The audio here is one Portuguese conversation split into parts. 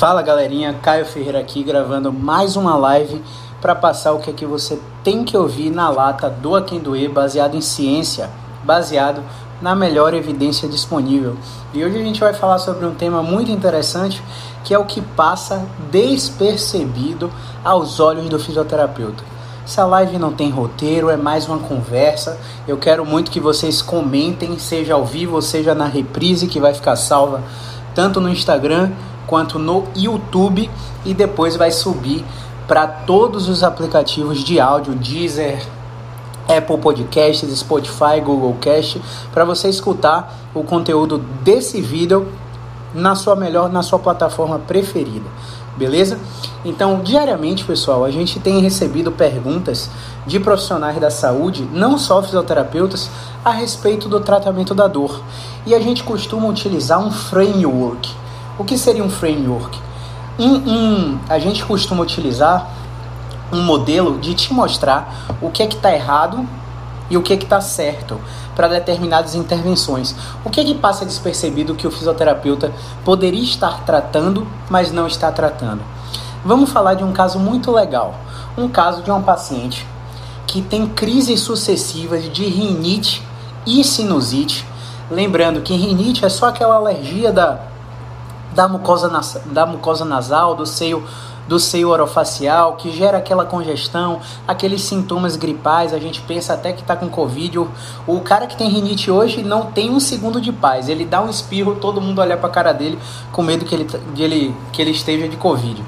Fala galerinha, Caio Ferreira aqui gravando mais uma live para passar o que é que você tem que ouvir na lata do quem doer, baseado em ciência, baseado na melhor evidência disponível. E hoje a gente vai falar sobre um tema muito interessante que é o que passa despercebido aos olhos do fisioterapeuta. Essa live não tem roteiro, é mais uma conversa. Eu quero muito que vocês comentem, seja ao vivo seja na reprise que vai ficar salva tanto no Instagram quanto no YouTube e depois vai subir para todos os aplicativos de áudio, Deezer, Apple Podcasts, Spotify, Google Cast, para você escutar o conteúdo desse vídeo na sua melhor, na sua plataforma preferida. Beleza? Então, diariamente, pessoal, a gente tem recebido perguntas de profissionais da saúde, não só fisioterapeutas, a respeito do tratamento da dor. E a gente costuma utilizar um framework. O que seria um framework? Um, um, a gente costuma utilizar um modelo de te mostrar o que é que está errado e o que é que está certo para determinadas intervenções. O que é que passa despercebido que o fisioterapeuta poderia estar tratando, mas não está tratando? Vamos falar de um caso muito legal. Um caso de uma paciente que tem crises sucessivas de rinite e sinusite. Lembrando que rinite é só aquela alergia da da mucosa, da mucosa nasal, do seio do seio orofacial, que gera aquela congestão, aqueles sintomas gripais, a gente pensa até que está com Covid. O, cara que tem rinite hoje não tem um segundo de paz. Ele dá um espirro, todo mundo olha para a cara dele com medo que ele, de ele, que ele esteja de Covid.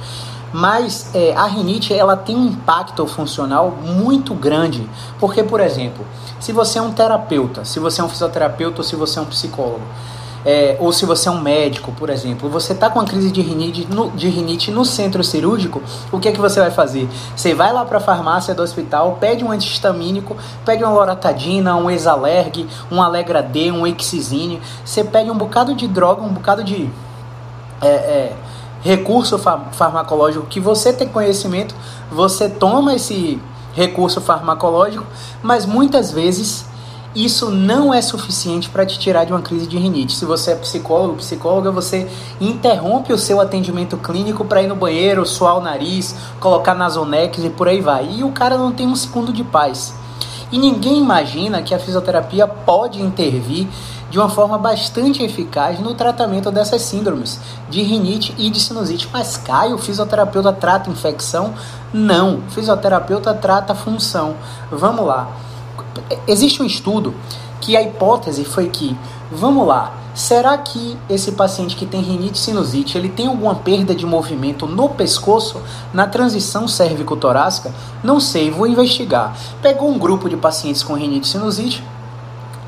Mas é, a rinite ela tem um impacto funcional muito grande, porque, por exemplo, se você é um terapeuta, se você é um fisioterapeuta ou se você é um psicólogo, é, ou se você é um médico, por exemplo, você está com uma crise de rinite, no, de rinite no centro cirúrgico, o que é que você vai fazer? Você vai lá para a farmácia do hospital, pede um antihistamínico, pede uma loratadina, um exalerg, um Alegra D, um Exizine, você pede um bocado de droga, um bocado de é, é, recurso farmacológico que você tem conhecimento, você toma esse recurso farmacológico, mas muitas vezes isso não é suficiente para te tirar de uma crise de rinite. Se você é psicólogo, psicóloga, você interrompe o seu atendimento clínico para ir no banheiro, suar o nariz, colocar nasonex e por aí vai. E o cara não tem um segundo de paz. E ninguém imagina que a fisioterapia pode intervir de uma forma bastante eficaz no tratamento dessas síndromes de rinite e de sinusite. Mas Caio, o fisioterapeuta trata infecção? Não, o fisioterapeuta trata função. Vamos lá. Existe um estudo que a hipótese foi que, vamos lá, será que esse paciente que tem rinite sinusite, ele tem alguma perda de movimento no pescoço, na transição cérvico-torácica? Não sei, vou investigar. Pegou um grupo de pacientes com rinite sinusite,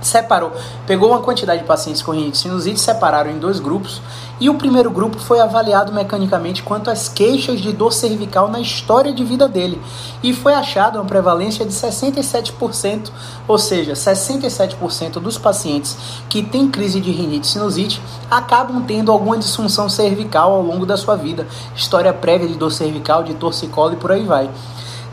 separou, pegou uma quantidade de pacientes com rinite sinusite, separaram em dois grupos, e o primeiro grupo foi avaliado mecanicamente quanto às queixas de dor cervical na história de vida dele, e foi achada uma prevalência de 67%, ou seja, 67% dos pacientes que têm crise de rinite sinusite acabam tendo alguma disfunção cervical ao longo da sua vida, história prévia de dor cervical, de torcicolo e por aí vai.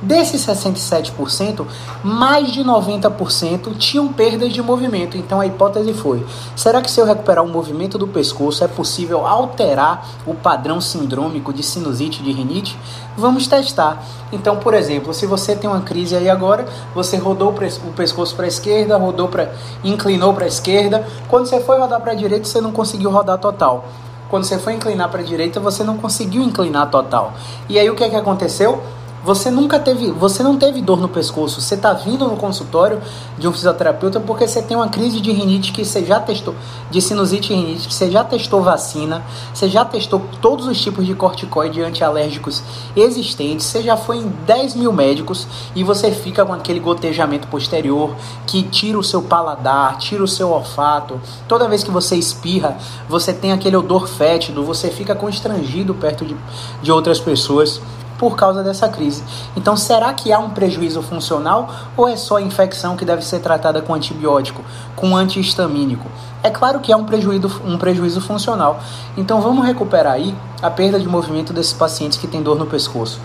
Desses 67%, mais de 90% tinham perdas de movimento. Então a hipótese foi: será que se eu recuperar o movimento do pescoço é possível alterar o padrão sindrômico de sinusite de rinite? Vamos testar. Então, por exemplo, se você tem uma crise aí agora, você rodou o pescoço para a esquerda, rodou para inclinou para a esquerda, quando você foi rodar para a direita, você não conseguiu rodar total. Quando você foi inclinar para a direita, você não conseguiu inclinar total. E aí o que é que aconteceu? Você nunca teve, você não teve dor no pescoço. Você está vindo no consultório de um fisioterapeuta porque você tem uma crise de rinite que você já testou, de sinusite e rinite, que você já testou vacina, você já testou todos os tipos de corticoide antialérgicos existentes, você já foi em 10 mil médicos e você fica com aquele gotejamento posterior que tira o seu paladar, tira o seu olfato. Toda vez que você espirra, você tem aquele odor fétido, você fica constrangido perto de, de outras pessoas por causa dessa crise. Então, será que há um prejuízo funcional ou é só a infecção que deve ser tratada com antibiótico, com antihistamínico? É claro que há um prejuízo, um prejuízo funcional. Então, vamos recuperar aí a perda de movimento desses pacientes que têm dor no pescoço.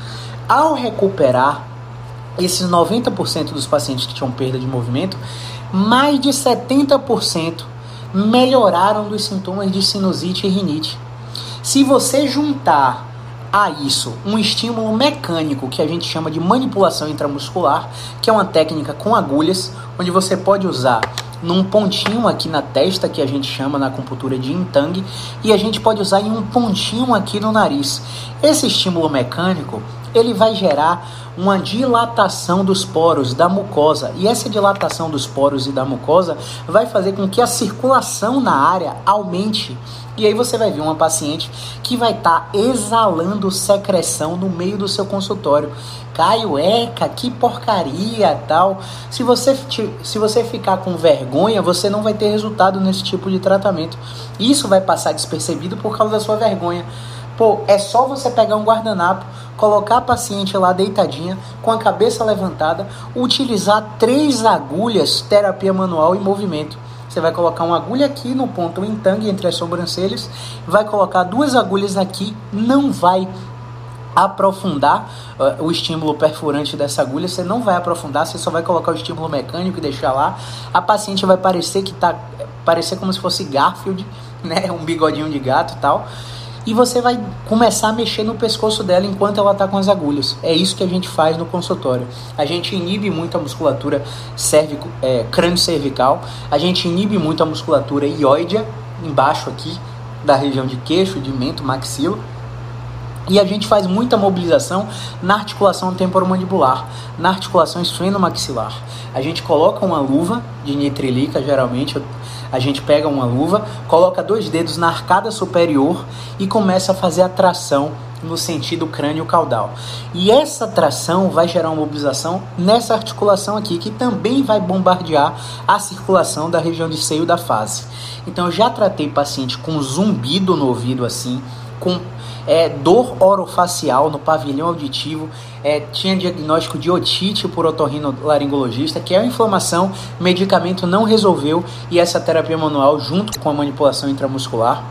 Ao recuperar esses 90% dos pacientes que tinham perda de movimento, mais de 70% melhoraram dos sintomas de sinusite e rinite. Se você juntar a isso um estímulo mecânico que a gente chama de manipulação intramuscular, que é uma técnica com agulhas, onde você pode usar num pontinho aqui na testa, que a gente chama na acupuntura de intang, e a gente pode usar em um pontinho aqui no nariz. Esse estímulo mecânico, ele vai gerar uma dilatação dos poros da mucosa, e essa dilatação dos poros e da mucosa vai fazer com que a circulação na área aumente e aí você vai ver uma paciente que vai estar tá exalando secreção no meio do seu consultório. Caio, eca, que porcaria, tal. Se você, se você ficar com vergonha, você não vai ter resultado nesse tipo de tratamento. Isso vai passar despercebido por causa da sua vergonha. Pô, é só você pegar um guardanapo, colocar a paciente lá deitadinha, com a cabeça levantada, utilizar três agulhas, terapia manual e movimento. Você vai colocar uma agulha aqui no ponto entangue entre as sobrancelhas, vai colocar duas agulhas aqui, não vai aprofundar uh, o estímulo perfurante dessa agulha, você não vai aprofundar, você só vai colocar o estímulo mecânico e deixar lá. A paciente vai parecer que tá parecer como se fosse Garfield, né, um bigodinho de gato tal e você vai começar a mexer no pescoço dela enquanto ela está com as agulhas. É isso que a gente faz no consultório. A gente inibe muito a musculatura cervico, é, crânio-cervical, a gente inibe muito a musculatura ióidea, embaixo aqui, da região de queixo, de mento, maxilo. E a gente faz muita mobilização na articulação temporomandibular, na articulação esfreno-maxilar. A gente coloca uma luva de nitrilica, geralmente, a gente pega uma luva, coloca dois dedos na arcada superior e começa a fazer a tração no sentido crânio-caudal. E essa tração vai gerar uma mobilização nessa articulação aqui, que também vai bombardear a circulação da região de seio da face. Então, eu já tratei paciente com zumbido no ouvido assim, com é, dor orofacial no pavilhão auditivo, é, tinha diagnóstico de otite por otorrinolaringologista, que é uma inflamação, medicamento não resolveu e essa terapia manual, junto com a manipulação intramuscular,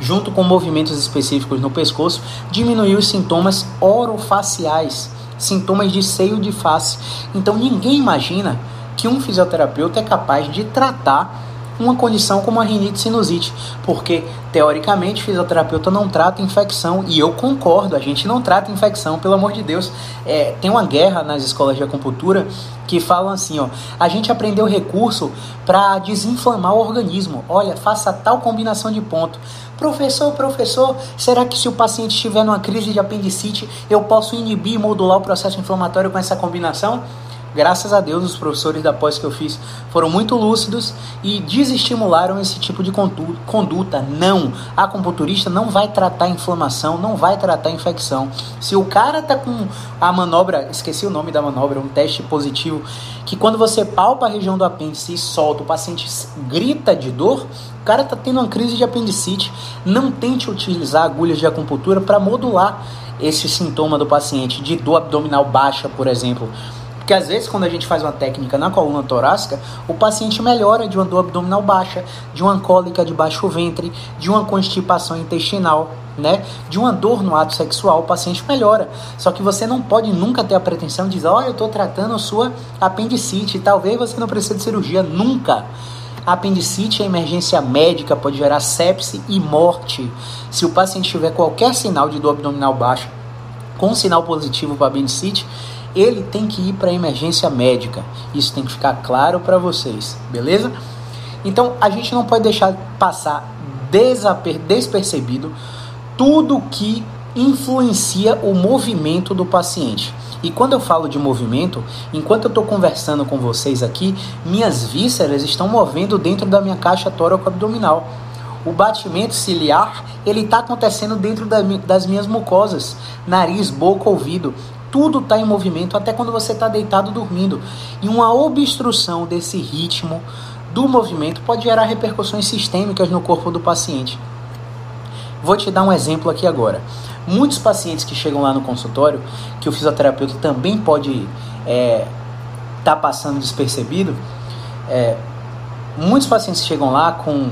junto com movimentos específicos no pescoço, diminuiu os sintomas orofaciais, sintomas de seio de face. Então ninguém imagina que um fisioterapeuta é capaz de tratar uma condição como a rinite sinusite, porque teoricamente fisioterapeuta não trata infecção e eu concordo, a gente não trata infecção, pelo amor de Deus. É, tem uma guerra nas escolas de acupuntura que falam assim, ó, a gente aprendeu recurso para desinflamar o organismo. Olha, faça tal combinação de ponto. Professor, professor, será que se o paciente estiver numa crise de apendicite, eu posso inibir e modular o processo inflamatório com essa combinação? Graças a Deus, os professores da pós que eu fiz foram muito lúcidos e desestimularam esse tipo de conduta. Não, a acupunturista não vai tratar inflamação, não vai tratar infecção. Se o cara tá com a manobra, esqueci o nome da manobra, um teste positivo, que quando você palpa a região do apêndice e solta, o paciente grita de dor, o cara tá tendo uma crise de apendicite. Não tente utilizar agulhas de acupuntura para modular esse sintoma do paciente de dor abdominal baixa, por exemplo porque às vezes, quando a gente faz uma técnica na coluna torácica, o paciente melhora de uma dor abdominal baixa, de uma cólica de baixo ventre, de uma constipação intestinal, né? De uma dor no ato sexual, o paciente melhora. Só que você não pode nunca ter a pretensão de dizer, olha, eu estou tratando a sua apendicite, talvez você não precise de cirurgia, nunca. A apendicite, a emergência médica, pode gerar sepse e morte. Se o paciente tiver qualquer sinal de dor abdominal baixa, com sinal positivo para apendicite, ele tem que ir para emergência médica. Isso tem que ficar claro para vocês, beleza? Então a gente não pode deixar passar despercebido tudo que influencia o movimento do paciente. E quando eu falo de movimento, enquanto eu estou conversando com vocês aqui, minhas vísceras estão movendo dentro da minha caixa tóraco-abdominal. O batimento ciliar ele está acontecendo dentro da, das minhas mucosas, nariz, boca, ouvido. Tudo está em movimento até quando você está deitado dormindo. E uma obstrução desse ritmo do movimento pode gerar repercussões sistêmicas no corpo do paciente. Vou te dar um exemplo aqui agora. Muitos pacientes que chegam lá no consultório, que o fisioterapeuta também pode estar é, tá passando despercebido, é, muitos pacientes chegam lá com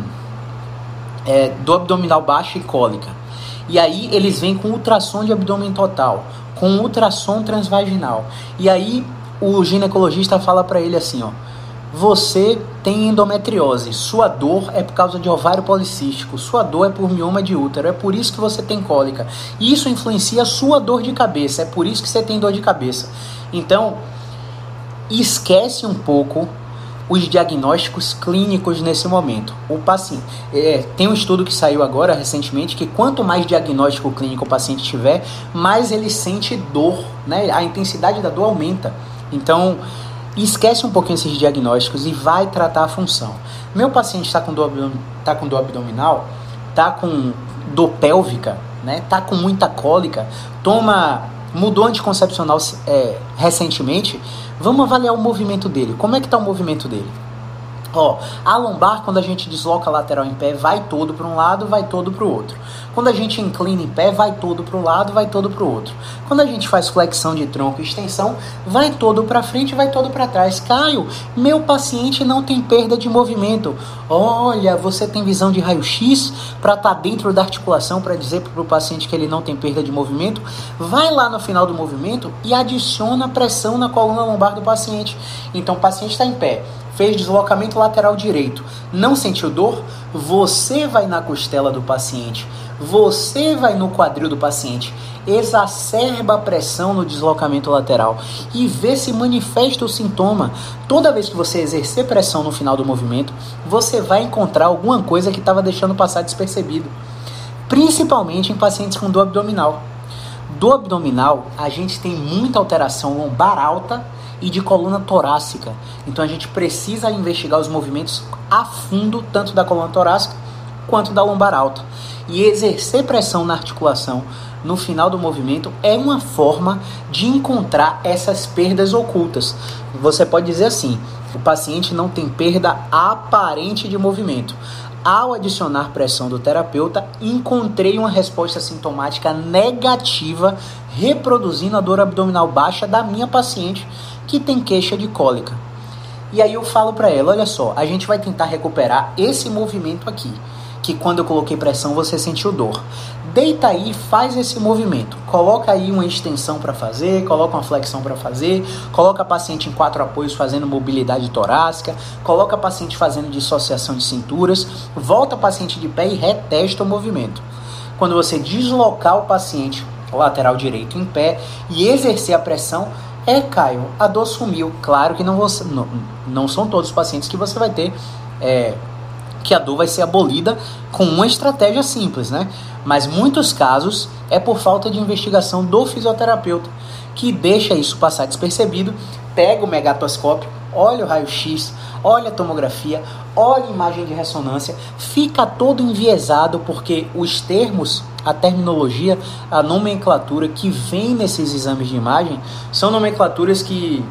é, do abdominal baixo e cólica. E aí eles vêm com ultrassom de abdômen total, com ultrassom transvaginal. E aí o ginecologista fala para ele assim, ó, você tem endometriose, sua dor é por causa de ovário policístico, sua dor é por mioma de útero, é por isso que você tem cólica. Isso influencia a sua dor de cabeça, é por isso que você tem dor de cabeça. Então, esquece um pouco os diagnósticos clínicos nesse momento. O paciente é, tem um estudo que saiu agora recentemente que quanto mais diagnóstico clínico o paciente tiver, mais ele sente dor, né? A intensidade da dor aumenta. Então esquece um pouquinho esses diagnósticos e vai tratar a função. Meu paciente está com dor, tá com dor abdominal, está com dor pélvica, né? Tá com muita cólica, toma mudou anticoncepcional é, recentemente, vamos avaliar o movimento dele. Como é que está o movimento dele? Ó, a lombar, quando a gente desloca a lateral em pé, vai todo para um lado, vai todo para o outro. Quando a gente inclina em pé, vai todo para um lado, vai todo para o outro. Quando a gente faz flexão de tronco e extensão, vai todo para frente, vai todo para trás. Caio, meu paciente não tem perda de movimento. Olha, você tem visão de raio-x para estar tá dentro da articulação para dizer para o paciente que ele não tem perda de movimento. Vai lá no final do movimento e adiciona pressão na coluna lombar do paciente. Então, o paciente está em pé fez deslocamento lateral direito, não sentiu dor, você vai na costela do paciente, você vai no quadril do paciente, exacerba a pressão no deslocamento lateral e vê se manifesta o sintoma. Toda vez que você exercer pressão no final do movimento, você vai encontrar alguma coisa que estava deixando passar despercebido, principalmente em pacientes com dor abdominal. Do abdominal, a gente tem muita alteração lombar alta e de coluna torácica. Então a gente precisa investigar os movimentos a fundo, tanto da coluna torácica quanto da lombar alta. E exercer pressão na articulação no final do movimento é uma forma de encontrar essas perdas ocultas. Você pode dizer assim: o paciente não tem perda aparente de movimento. Ao adicionar pressão do terapeuta, encontrei uma resposta sintomática negativa, reproduzindo a dor abdominal baixa da minha paciente que tem queixa de cólica. E aí eu falo para ela, olha só, a gente vai tentar recuperar esse movimento aqui, que quando eu coloquei pressão você sentiu dor. Deita aí, faz esse movimento. Coloca aí uma extensão para fazer, coloca uma flexão para fazer, coloca a paciente em quatro apoios fazendo mobilidade torácica, coloca a paciente fazendo dissociação de cinturas, volta a paciente de pé e retesta o movimento. Quando você deslocar o paciente lateral direito em pé e exercer a pressão, é, Caio, a dor sumiu. Claro que não, não, não são todos os pacientes que você vai ter é, que a dor vai ser abolida com uma estratégia simples, né? Mas muitos casos é por falta de investigação do fisioterapeuta, que deixa isso passar despercebido, pega o megatoscópio, olha o raio-x, olha a tomografia, olha a imagem de ressonância, fica todo enviesado porque os termos, a terminologia, a nomenclatura que vem nesses exames de imagem são nomenclaturas que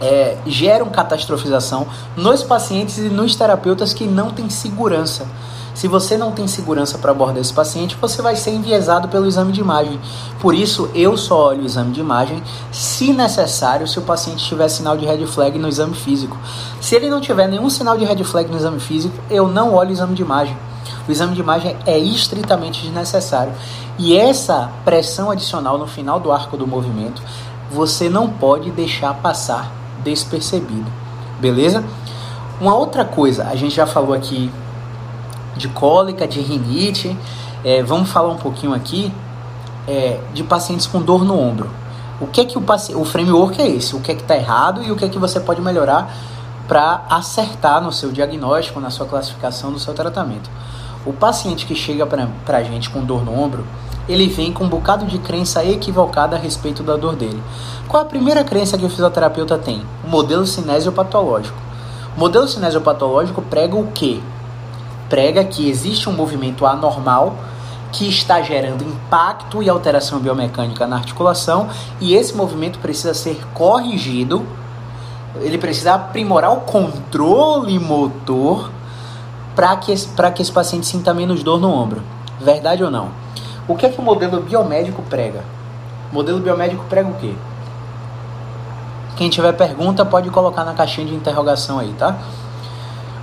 é, geram catastrofização nos pacientes e nos terapeutas que não têm segurança. Se você não tem segurança para abordar esse paciente, você vai ser enviesado pelo exame de imagem. Por isso, eu só olho o exame de imagem, se necessário, se o paciente tiver sinal de red flag no exame físico. Se ele não tiver nenhum sinal de red flag no exame físico, eu não olho o exame de imagem. O exame de imagem é estritamente desnecessário. E essa pressão adicional no final do arco do movimento, você não pode deixar passar despercebido. Beleza? Uma outra coisa, a gente já falou aqui de cólica, de rinite. É, vamos falar um pouquinho aqui é, de pacientes com dor no ombro. O que é que o o framework é esse? O que é que está errado e o que é que você pode melhorar para acertar no seu diagnóstico, na sua classificação, no seu tratamento. O paciente que chega para a gente com dor no ombro, ele vem com um bocado de crença equivocada a respeito da dor dele. Qual a primeira crença que o fisioterapeuta tem? O modelo cinesiopatológico. O modelo cinesiopatológico prega o quê? Prega que existe um movimento anormal que está gerando impacto e alteração biomecânica na articulação e esse movimento precisa ser corrigido. Ele precisa aprimorar o controle motor para que, que esse paciente sinta menos dor no ombro. Verdade ou não? O que é que o modelo biomédico prega? O modelo biomédico prega o quê? Quem tiver pergunta pode colocar na caixinha de interrogação aí, tá?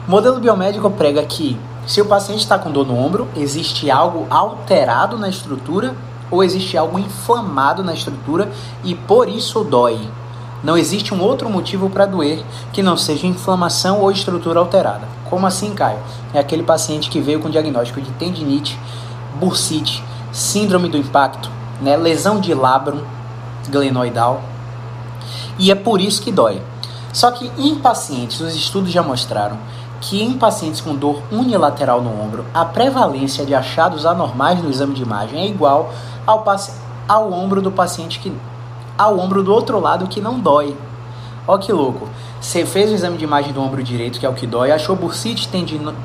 O modelo biomédico prega que se o paciente está com dor no ombro, existe algo alterado na estrutura ou existe algo inflamado na estrutura e por isso dói. Não existe um outro motivo para doer que não seja inflamação ou estrutura alterada. Como assim, Caio? É aquele paciente que veio com diagnóstico de tendinite, bursite, síndrome do impacto, né, lesão de labrum glenoidal. E é por isso que dói. Só que em pacientes, os estudos já mostraram que em pacientes com dor unilateral no ombro, a prevalência de achados anormais no exame de imagem é igual ao, ao ombro do paciente que ao ombro do outro lado que não dói. Ó que louco. Você fez o exame de imagem do ombro direito, que é o que dói, achou bursite,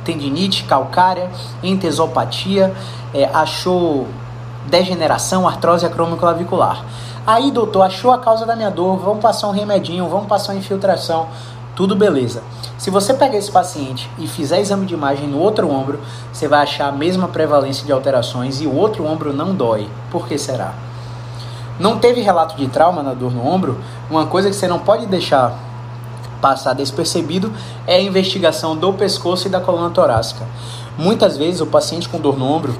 tendinite, calcária, entesopatia, é, achou degeneração, artrose acromioclavicular. Aí, doutor, achou a causa da minha dor, vamos passar um remedinho, vamos passar uma infiltração, tudo beleza. Se você pegar esse paciente e fizer exame de imagem no outro ombro, você vai achar a mesma prevalência de alterações e o outro ombro não dói. Por que será? não teve relato de trauma na dor no ombro, uma coisa que você não pode deixar passar despercebido é a investigação do pescoço e da coluna torácica. Muitas vezes o paciente com dor no ombro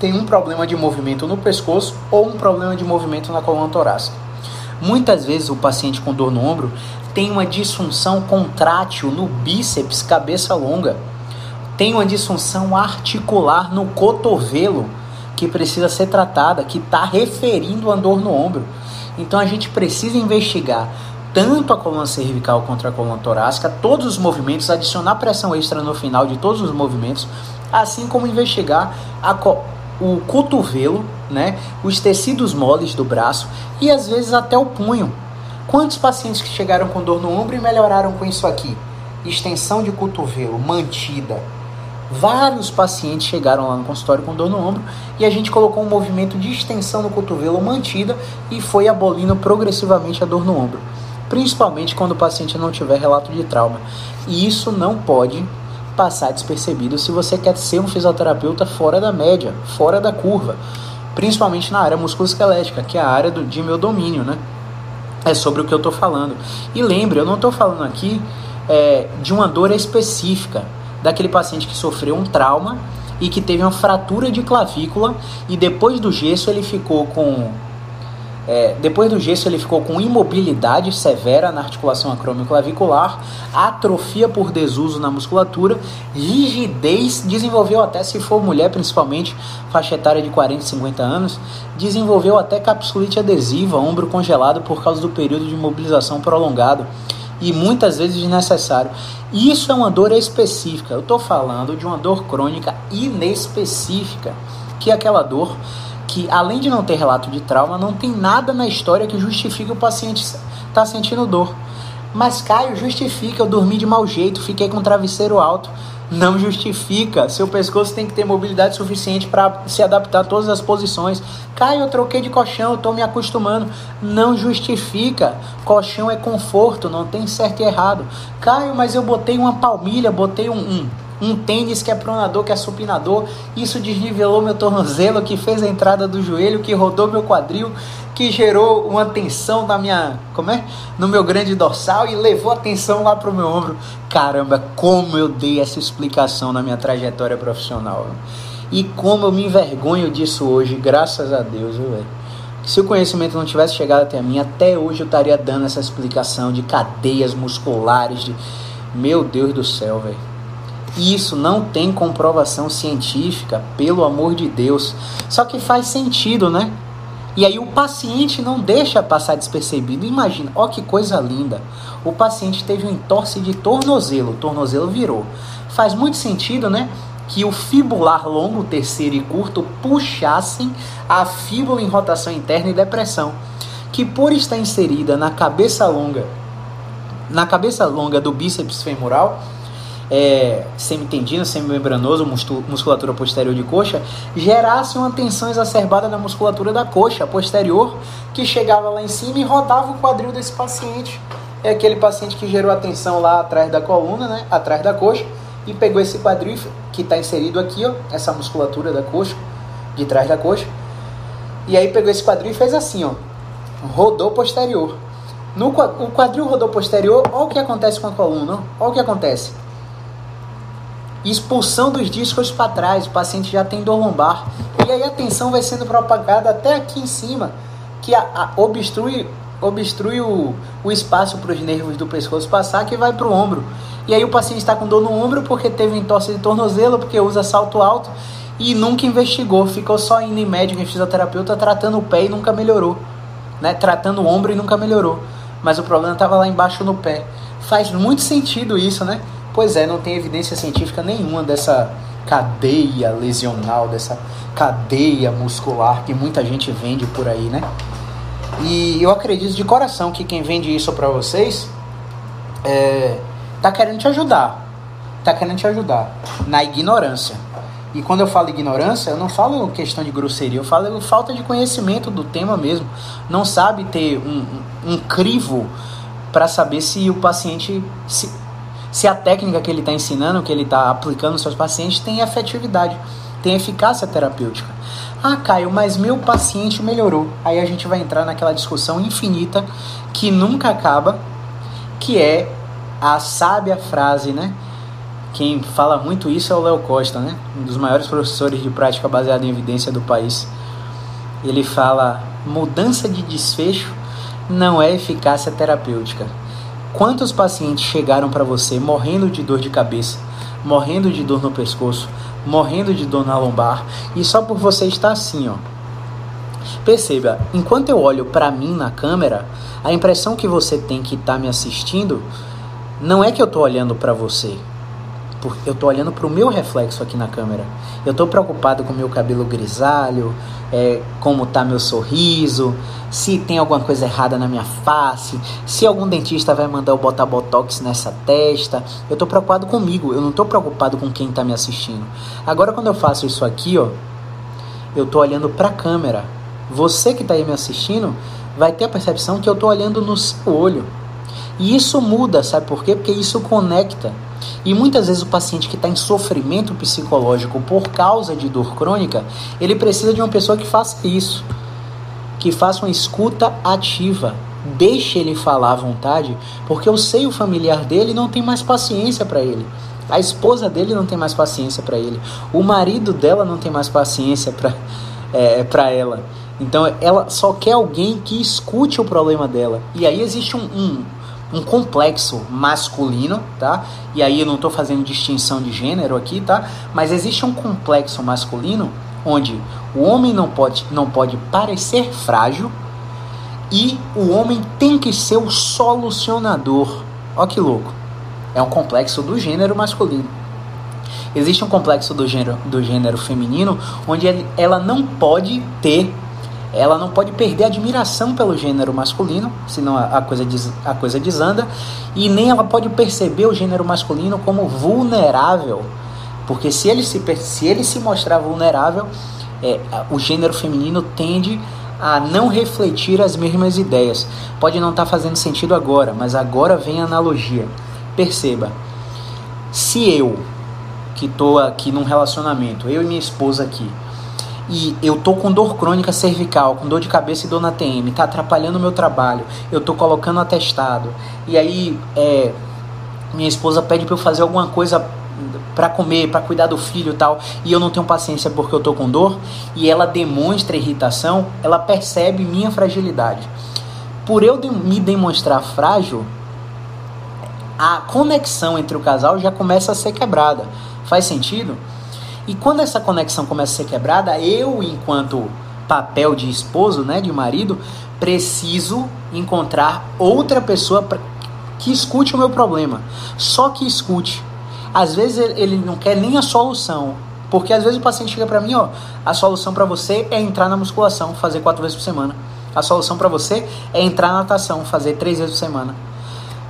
tem um problema de movimento no pescoço ou um problema de movimento na coluna torácica. Muitas vezes o paciente com dor no ombro tem uma disfunção contrátil no bíceps cabeça longa, tem uma disfunção articular no cotovelo que precisa ser tratada, que está referindo a dor no ombro. Então a gente precisa investigar tanto a coluna cervical contra a coluna torácica, todos os movimentos, adicionar pressão extra no final de todos os movimentos, assim como investigar co o cotovelo, né, os tecidos moles do braço e às vezes até o punho. Quantos pacientes que chegaram com dor no ombro e melhoraram com isso aqui? Extensão de cotovelo mantida, Vários pacientes chegaram lá no consultório com dor no ombro e a gente colocou um movimento de extensão no cotovelo mantida e foi abolindo progressivamente a dor no ombro, principalmente quando o paciente não tiver relato de trauma. E isso não pode passar despercebido se você quer ser um fisioterapeuta fora da média, fora da curva, principalmente na área musculoesquelética, que é a área do, de meu domínio, né? É sobre o que eu estou falando. E lembre, eu não estou falando aqui é, de uma dor específica daquele paciente que sofreu um trauma e que teve uma fratura de clavícula e depois do gesso ele ficou com é, depois do gesso ele ficou com imobilidade severa na articulação acromioclavicular, atrofia por desuso na musculatura, rigidez, desenvolveu até, se for mulher principalmente, faixa etária de 40 50 anos, desenvolveu até capsulite adesiva, ombro congelado por causa do período de imobilização prolongado e muitas vezes desnecessário. Isso é uma dor específica. Eu estou falando de uma dor crônica inespecífica, que é aquela dor que, além de não ter relato de trauma, não tem nada na história que justifique o paciente estar tá sentindo dor. Mas Caio justifica, eu dormi de mau jeito, fiquei com o travesseiro alto não justifica. Seu pescoço tem que ter mobilidade suficiente para se adaptar a todas as posições. Caio, eu troquei de colchão, tô me acostumando. Não justifica. Colchão é conforto, não tem certo e errado. Caio, mas eu botei uma palmilha, botei um, um um tênis que é pronador, que é supinador. Isso desnivelou meu tornozelo, que fez a entrada do joelho, que rodou meu quadril, que gerou uma tensão na minha, como é? No meu grande dorsal e levou a tensão lá pro meu ombro. Caramba, como eu dei essa explicação na minha trajetória profissional. E como eu me envergonho disso hoje, graças a Deus, velho. Se o conhecimento não tivesse chegado até mim, até hoje eu estaria dando essa explicação de cadeias musculares, de meu Deus do céu, velho. Isso não tem comprovação científica, pelo amor de Deus. Só que faz sentido, né? E aí o paciente não deixa passar despercebido. Imagina, ó que coisa linda. O paciente teve um entorse de tornozelo, o tornozelo virou. Faz muito sentido, né? que o fibular longo, terceiro e curto puxassem a fíbula em rotação interna e depressão, que por estar inserida na cabeça longa, na cabeça longa do bíceps femoral, é, semitendino, semimembranoso, musculatura posterior de coxa, gerasse uma tensão exacerbada na musculatura da coxa posterior, que chegava lá em cima e rodava o quadril desse paciente. É aquele paciente que gerou a tensão lá atrás da coluna, né, atrás da coxa, e pegou esse quadril que está inserido aqui, ó, essa musculatura da coxa, de trás da coxa, e aí pegou esse quadril e fez assim, ó, rodou posterior. No o quadril rodou posterior, olha o que acontece com a coluna, olha o que acontece expulsão dos discos para trás, o paciente já tem dor lombar. E aí a tensão vai sendo propagada até aqui em cima, que a, a, obstrui, obstrui o, o espaço para os nervos do pescoço passar, que vai para o ombro. E aí o paciente está com dor no ombro porque teve entorse de tornozelo, porque usa salto alto e nunca investigou, ficou só indo em médico, em fisioterapeuta, tratando o pé e nunca melhorou. Né? Tratando o ombro e nunca melhorou. Mas o problema estava lá embaixo no pé. Faz muito sentido isso, né? Pois é, não tem evidência científica nenhuma dessa cadeia lesional, dessa cadeia muscular que muita gente vende por aí, né? E eu acredito de coração que quem vende isso para vocês é, tá querendo te ajudar. Tá querendo te ajudar na ignorância. E quando eu falo ignorância, eu não falo questão de grosseria, eu falo falta de conhecimento do tema mesmo. Não sabe ter um, um, um crivo para saber se o paciente se, se a técnica que ele está ensinando, que ele está aplicando nos seus pacientes, tem efetividade, tem eficácia terapêutica. Ah, Caio, mas meu paciente melhorou. Aí a gente vai entrar naquela discussão infinita que nunca acaba, que é a sábia frase, né? Quem fala muito isso é o Léo Costa, né? Um dos maiores professores de prática baseada em evidência do país. Ele fala: mudança de desfecho não é eficácia terapêutica. Quantos pacientes chegaram para você morrendo de dor de cabeça, morrendo de dor no pescoço, morrendo de dor na lombar e só por você estar assim, ó? Perceba, enquanto eu olho para mim na câmera, a impressão que você tem que está me assistindo não é que eu estou olhando para você, porque eu estou olhando para o meu reflexo aqui na câmera. Eu estou preocupado com meu cabelo grisalho, é, como tá meu sorriso, se tem alguma coisa errada na minha face, se algum dentista vai mandar eu botar botox nessa testa. Eu estou preocupado comigo, eu não estou preocupado com quem está me assistindo. Agora quando eu faço isso aqui, ó, eu estou olhando para a câmera. Você que está aí me assistindo vai ter a percepção que eu estou olhando no seu olho. E isso muda, sabe por quê? Porque isso conecta. E muitas vezes o paciente que está em sofrimento psicológico por causa de dor crônica, ele precisa de uma pessoa que faça isso, que faça uma escuta ativa. Deixe ele falar à vontade, porque o seio familiar dele não tem mais paciência para ele. A esposa dele não tem mais paciência para ele. O marido dela não tem mais paciência para é, ela. Então ela só quer alguém que escute o problema dela. E aí existe um, um um complexo masculino, tá? E aí eu não estou fazendo distinção de gênero aqui, tá? Mas existe um complexo masculino onde o homem não pode, não pode parecer frágil e o homem tem que ser o solucionador. Ó que louco. É um complexo do gênero masculino. Existe um complexo do gênero, do gênero feminino onde ela não pode ter ela não pode perder admiração pelo gênero masculino, senão a, a, coisa, des, a coisa desanda, e nem ela pode perceber o gênero masculino como vulnerável, porque se ele se, se, ele se mostrar vulnerável, é, o gênero feminino tende a não refletir as mesmas ideias. Pode não estar tá fazendo sentido agora, mas agora vem a analogia. Perceba, se eu, que estou aqui num relacionamento, eu e minha esposa aqui, e eu tô com dor crônica cervical, com dor de cabeça e dor na TM, tá atrapalhando o meu trabalho, eu tô colocando atestado, e aí é, minha esposa pede para eu fazer alguma coisa para comer, para cuidar do filho e tal, e eu não tenho paciência porque eu tô com dor, e ela demonstra irritação, ela percebe minha fragilidade. Por eu de me demonstrar frágil, a conexão entre o casal já começa a ser quebrada. Faz sentido? E quando essa conexão começa a ser quebrada, eu, enquanto papel de esposo, né, de marido, preciso encontrar outra pessoa pra, que escute o meu problema. Só que escute. Às vezes ele não quer nem a solução, porque às vezes o paciente chega para mim, ó, a solução para você é entrar na musculação, fazer quatro vezes por semana. A solução para você é entrar na natação, fazer três vezes por semana.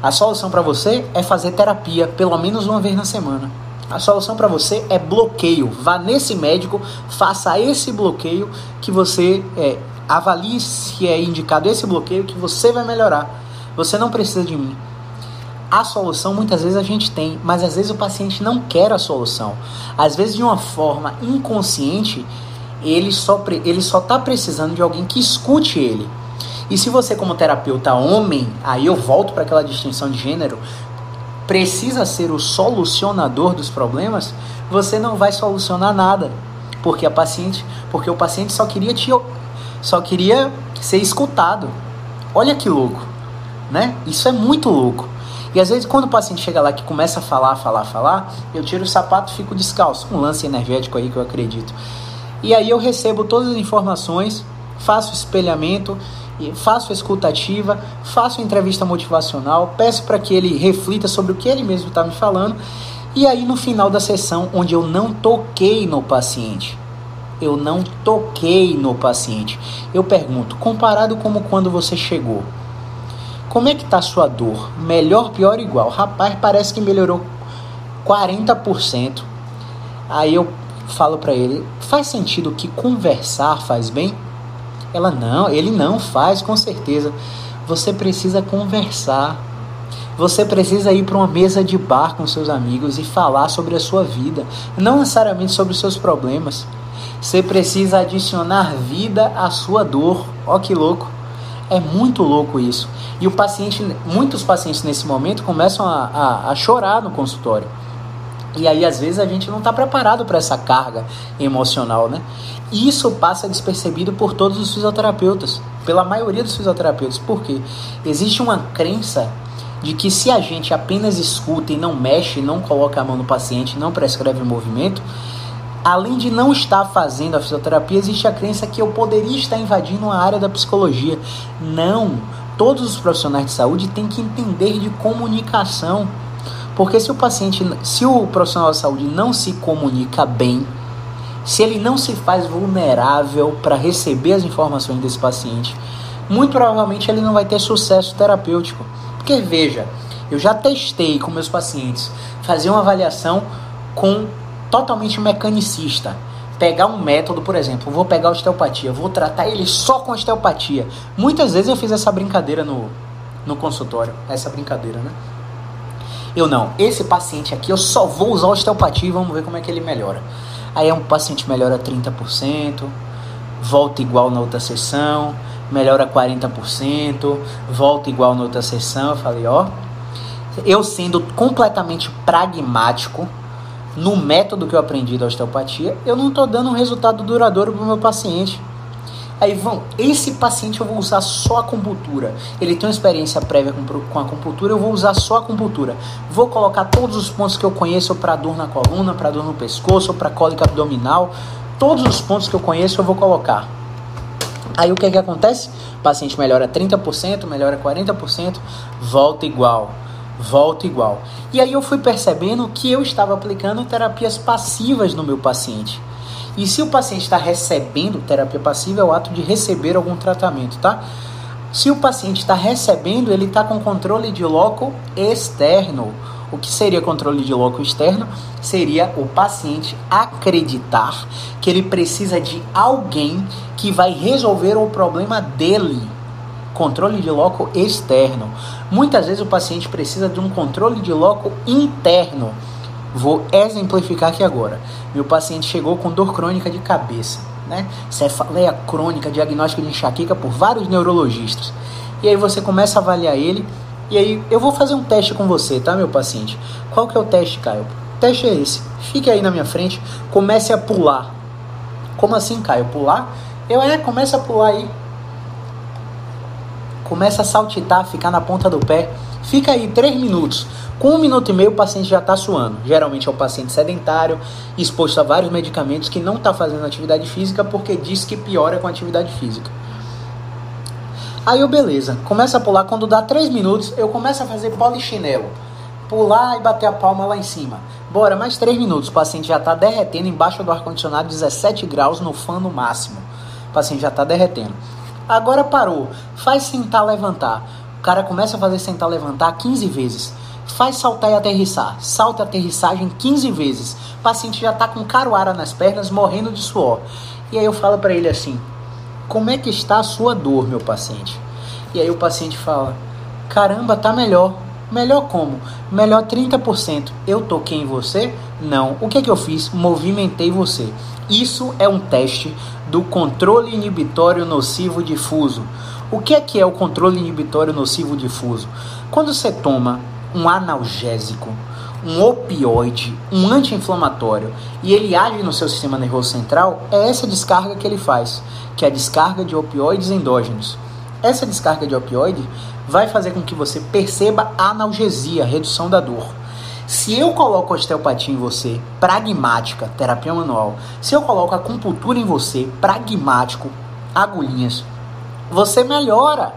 A solução para você é fazer terapia pelo menos uma vez na semana. A solução para você é bloqueio. Vá nesse médico, faça esse bloqueio que você é, avalie se é indicado esse bloqueio que você vai melhorar. Você não precisa de mim. A solução muitas vezes a gente tem, mas às vezes o paciente não quer a solução. Às vezes de uma forma inconsciente, ele só ele só tá precisando de alguém que escute ele. E se você como terapeuta homem, aí eu volto para aquela distinção de gênero, precisa ser o solucionador dos problemas, você não vai solucionar nada, porque a paciente, porque o paciente só queria te só queria ser escutado. Olha que louco, né? Isso é muito louco. E às vezes quando o paciente chega lá que começa a falar, falar, falar, eu tiro o sapato e fico descalço. Um lance energético aí que eu acredito. E aí eu recebo todas as informações, faço espelhamento, faço escutativa, faço entrevista motivacional, peço para que ele reflita sobre o que ele mesmo está me falando. E aí no final da sessão, onde eu não toquei no paciente, eu não toquei no paciente. Eu pergunto, comparado como quando você chegou, como é que tá a sua dor? Melhor, pior, igual? Rapaz, parece que melhorou 40%. Aí eu falo para ele, faz sentido que conversar faz bem? Ela não, ele não faz, com certeza. Você precisa conversar. Você precisa ir para uma mesa de bar com seus amigos e falar sobre a sua vida, não necessariamente sobre os seus problemas. Você precisa adicionar vida à sua dor. Ó que louco. É muito louco isso. E o paciente, muitos pacientes nesse momento começam a, a, a chorar no consultório. E aí, às vezes, a gente não está preparado para essa carga emocional, né? Isso passa despercebido por todos os fisioterapeutas, pela maioria dos fisioterapeutas. Por quê? Existe uma crença de que se a gente apenas escuta e não mexe, não coloca a mão no paciente, não prescreve o movimento, além de não estar fazendo a fisioterapia, existe a crença que eu poderia estar invadindo a área da psicologia. Não! Todos os profissionais de saúde têm que entender de comunicação. Porque se o paciente, se o profissional de saúde não se comunica bem, se ele não se faz vulnerável para receber as informações desse paciente, muito provavelmente ele não vai ter sucesso terapêutico. Porque veja, eu já testei com meus pacientes fazer uma avaliação com totalmente mecanicista. Pegar um método, por exemplo, vou pegar osteopatia, vou tratar ele só com osteopatia. Muitas vezes eu fiz essa brincadeira no, no consultório, essa brincadeira, né? Eu não, esse paciente aqui eu só vou usar osteopatia e vamos ver como é que ele melhora. Aí um paciente melhora 30%, volta igual na outra sessão, melhora 40%, volta igual na outra sessão. Eu falei, ó, eu sendo completamente pragmático, no método que eu aprendi da osteopatia, eu não estou dando um resultado duradouro para o meu paciente. Aí vão, esse paciente eu vou usar só a acupuntura. Ele tem uma experiência prévia com, a acupuntura, eu vou usar só a acupuntura. Vou colocar todos os pontos que eu conheço para dor na coluna, para dor no pescoço, para cólica abdominal. Todos os pontos que eu conheço eu vou colocar. Aí o que, é que acontece? O paciente melhora 30%, melhora 40%, volta igual volta igual. E aí eu fui percebendo que eu estava aplicando terapias passivas no meu paciente. E se o paciente está recebendo terapia passiva, é o ato de receber algum tratamento, tá? Se o paciente está recebendo, ele está com controle de loco externo. O que seria controle de loco externo? Seria o paciente acreditar que ele precisa de alguém que vai resolver o problema dele controle de loco externo. Muitas vezes o paciente precisa de um controle de loco interno. Vou exemplificar aqui agora. Meu paciente chegou com dor crônica de cabeça, né? Cefaleia crônica, diagnóstico de enxaqueca por vários neurologistas. E aí você começa a avaliar ele. E aí eu vou fazer um teste com você, tá, meu paciente? Qual que é o teste, Caio? O teste é esse. Fique aí na minha frente, comece a pular. Como assim, Caio? Pular? Eu é, comece a pular aí começa a saltitar, ficar na ponta do pé. Fica aí 3 minutos. Com um minuto e meio o paciente já está suando. Geralmente é o paciente sedentário, exposto a vários medicamentos que não está fazendo atividade física porque diz que piora com atividade física. Aí eu, beleza, começa a pular. Quando dá 3 minutos, eu começo a fazer polichinelo. pular e bater a palma lá em cima. Bora, mais 3 minutos. O paciente já está derretendo embaixo do ar-condicionado, 17 graus no fã no máximo. O paciente já está derretendo. Agora parou. Faz sentar, levantar. O cara começa a fazer sentar, levantar 15 vezes. Faz saltar e aterrissar. Salta e aterrissagem 15 vezes. O paciente já está com caruara nas pernas, morrendo de suor. E aí eu falo para ele assim: Como é que está a sua dor, meu paciente? E aí o paciente fala: Caramba, tá melhor. Melhor como? Melhor 30%. Eu toquei em você? Não. O que é que eu fiz? Movimentei você. Isso é um teste do controle inibitório nocivo difuso. O que é que é o controle inibitório nocivo difuso? Quando você toma um analgésico, um opioide, um anti-inflamatório e ele age no seu sistema nervoso central, é essa descarga que ele faz, que é a descarga de opioides endógenos. Essa descarga de opioide vai fazer com que você perceba a analgesia, a redução da dor. Se eu coloco osteopatia em você, pragmática, terapia manual, se eu coloco acupuntura em você, pragmático, agulhinhas, você melhora.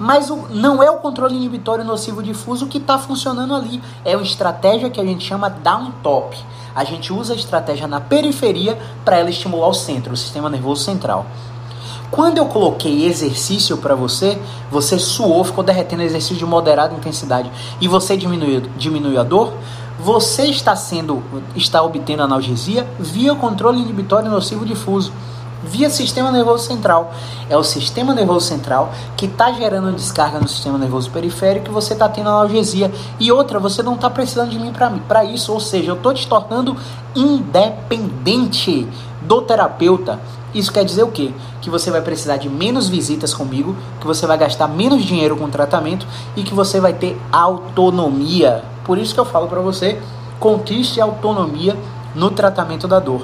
Mas o, não é o controle inibitório nocivo difuso que está funcionando ali. É uma estratégia que a gente chama down top. A gente usa a estratégia na periferia para ela estimular o centro, o sistema nervoso central. Quando eu coloquei exercício para você, você suou, ficou derretendo exercício de moderada intensidade e você diminuiu, diminuiu a dor, você está sendo, está obtendo analgesia via controle inibitório nocivo difuso, via sistema nervoso central. É o sistema nervoso central que está gerando descarga no sistema nervoso periférico e você está tendo analgesia. E outra, você não está precisando de mim para isso, ou seja, eu estou te tornando independente do terapeuta. Isso quer dizer o quê? Que você vai precisar de menos visitas comigo, que você vai gastar menos dinheiro com tratamento e que você vai ter autonomia. Por isso que eu falo para você, conquiste autonomia no tratamento da dor.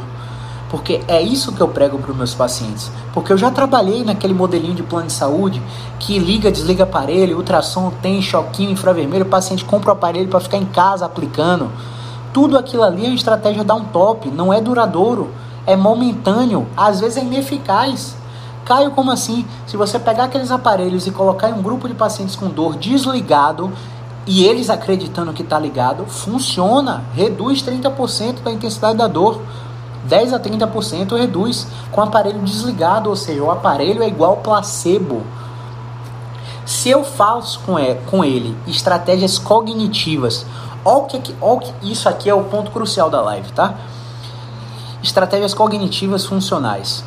Porque é isso que eu prego para os meus pacientes. Porque eu já trabalhei naquele modelinho de plano de saúde que liga, desliga aparelho, ultrassom, tem choquinho infravermelho, o paciente compra o aparelho para ficar em casa aplicando. Tudo aquilo ali é estratégia dar um top, não é duradouro é momentâneo, às vezes é ineficaz. Caio, como assim? Se você pegar aqueles aparelhos e colocar em um grupo de pacientes com dor desligado e eles acreditando que está ligado, funciona, reduz 30% da intensidade da dor. 10 a 30% reduz com o aparelho desligado, ou seja, o aparelho é igual placebo. Se eu faço com ele estratégias cognitivas, olha que, que isso aqui é o ponto crucial da live, tá? Estratégias cognitivas funcionais.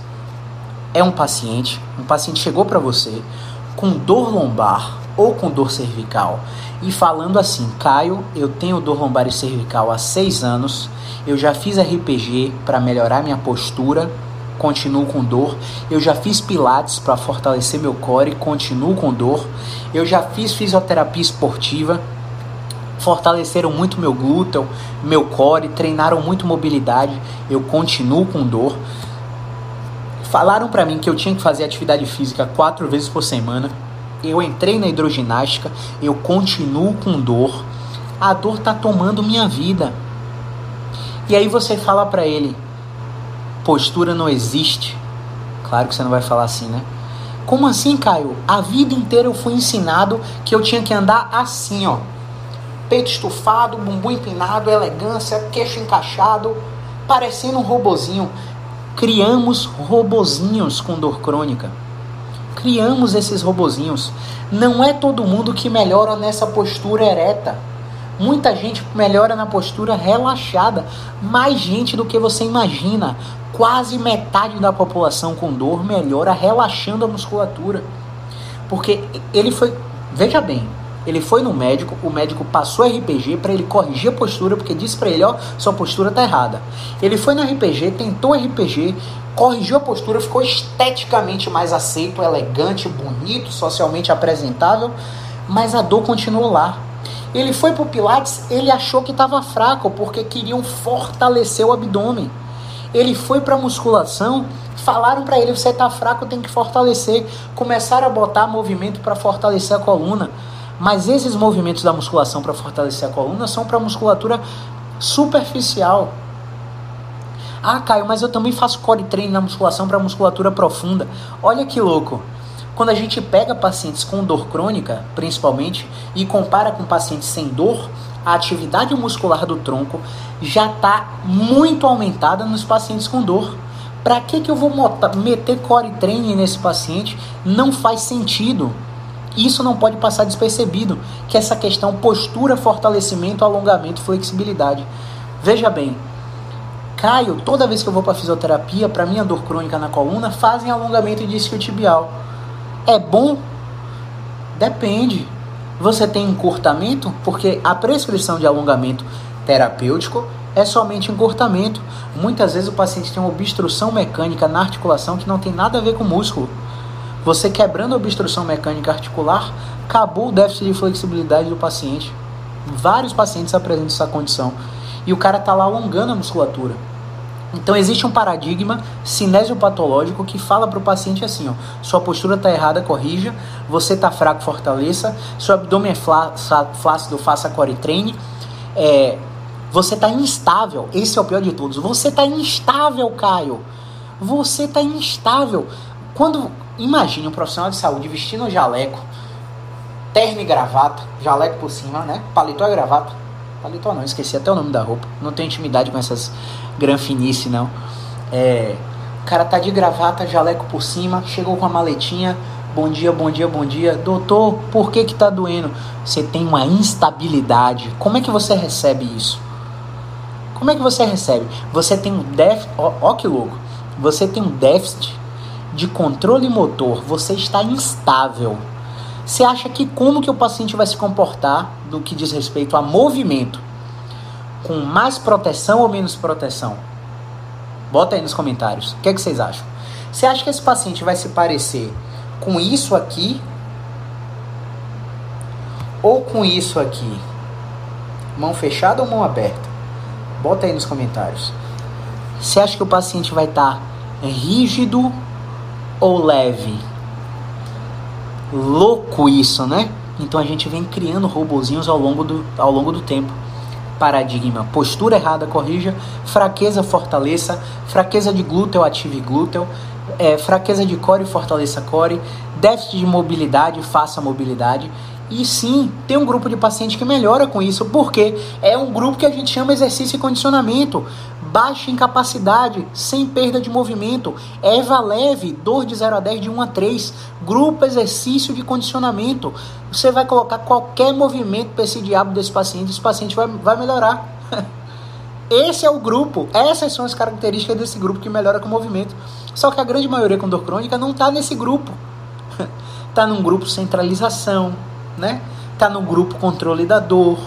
É um paciente, um paciente chegou para você com dor lombar ou com dor cervical e falando assim: Caio, eu tenho dor lombar e cervical há seis anos, eu já fiz RPG para melhorar minha postura, continuo com dor, eu já fiz pilates para fortalecer meu core, continuo com dor, eu já fiz fisioterapia esportiva fortaleceram muito meu glúteo, meu core, treinaram muito mobilidade, eu continuo com dor. Falaram para mim que eu tinha que fazer atividade física quatro vezes por semana. Eu entrei na hidroginástica, eu continuo com dor. A dor tá tomando minha vida. E aí você fala para ele: postura não existe. Claro que você não vai falar assim, né? Como assim, Caio? A vida inteira eu fui ensinado que eu tinha que andar assim, ó peito estufado, bumbum empinado, elegância, queixo encaixado, parecendo um robozinho. Criamos robozinhos com dor crônica. Criamos esses robozinhos. Não é todo mundo que melhora nessa postura ereta. Muita gente melhora na postura relaxada. Mais gente do que você imagina. Quase metade da população com dor melhora relaxando a musculatura. Porque ele foi. Veja bem, ele foi no médico, o médico passou RPG para ele corrigir a postura, porque disse para ele, ó, sua postura tá errada. Ele foi no RPG, tentou RPG, corrigiu a postura, ficou esteticamente mais aceito, elegante, bonito, socialmente apresentável, mas a dor continuou lá. Ele foi pro Pilates, ele achou que estava fraco, porque queriam fortalecer o abdômen. Ele foi para musculação, falaram para ele, você tá fraco, tem que fortalecer. Começaram a botar movimento para fortalecer a coluna. Mas esses movimentos da musculação para fortalecer a coluna são para musculatura superficial. Ah, Caio, mas eu também faço core training na musculação para musculatura profunda. Olha que louco. Quando a gente pega pacientes com dor crônica, principalmente, e compara com pacientes sem dor, a atividade muscular do tronco já está muito aumentada nos pacientes com dor. Para que, que eu vou meter core training nesse paciente? Não faz sentido. Isso não pode passar despercebido, que essa questão postura, fortalecimento, alongamento, flexibilidade. Veja bem, Caio, toda vez que eu vou para fisioterapia, para minha dor crônica na coluna, fazem alongamento de isquiotibial. É bom? Depende. Você tem encurtamento? Porque a prescrição de alongamento terapêutico é somente encurtamento. Muitas vezes o paciente tem uma obstrução mecânica na articulação que não tem nada a ver com o músculo. Você quebrando a obstrução mecânica articular, acabou o déficit de flexibilidade do paciente. Vários pacientes apresentam essa condição. E o cara está lá alongando a musculatura. Então existe um paradigma cinesiopatológico que fala para o paciente assim, ó, sua postura está errada, corrija, você está fraco, fortaleça, seu abdômen é flácido, faça core treine, é, você está instável, esse é o pior de todos, você está instável, Caio, você está instável. Quando, imagine um profissional de saúde vestindo um jaleco, terno e gravata, jaleco por cima, né, paletó e gravata, paletó não, esqueci até o nome da roupa, não tenho intimidade com essas granfinice, não. É, o cara tá de gravata, jaleco por cima, chegou com a maletinha. Bom dia, bom dia, bom dia. Doutor, por que que tá doendo? Você tem uma instabilidade. Como é que você recebe isso? Como é que você recebe? Você tem um déficit, ó, ó que louco. Você tem um déficit de controle motor. Você está instável. Você acha que como que o paciente vai se comportar do que diz respeito a movimento? com mais proteção ou menos proteção? Bota aí nos comentários. O que, é que vocês acham? Você acha que esse paciente vai se parecer com isso aqui ou com isso aqui? Mão fechada ou mão aberta? Bota aí nos comentários. Você acha que o paciente vai estar tá rígido ou leve? Louco isso, né? Então a gente vem criando robozinhos ao longo do, ao longo do tempo paradigma. Postura errada, corrija. Fraqueza, fortaleça. Fraqueza de glúteo, ative glúteo. É, fraqueza de core, fortaleça core. Déficit de mobilidade, faça mobilidade. E sim, tem um grupo de pacientes que melhora com isso, porque é um grupo que a gente chama exercício e condicionamento. Baixa incapacidade, sem perda de movimento. Eva leve, dor de 0 a 10, de 1 a 3. Grupo exercício de condicionamento. Você vai colocar qualquer movimento para esse diabo desse paciente, esse paciente vai, vai melhorar. Esse é o grupo, essas são as características desse grupo que melhora com o movimento. Só que a grande maioria com dor crônica não está nesse grupo. Está num grupo centralização, né? Tá no grupo controle da dor,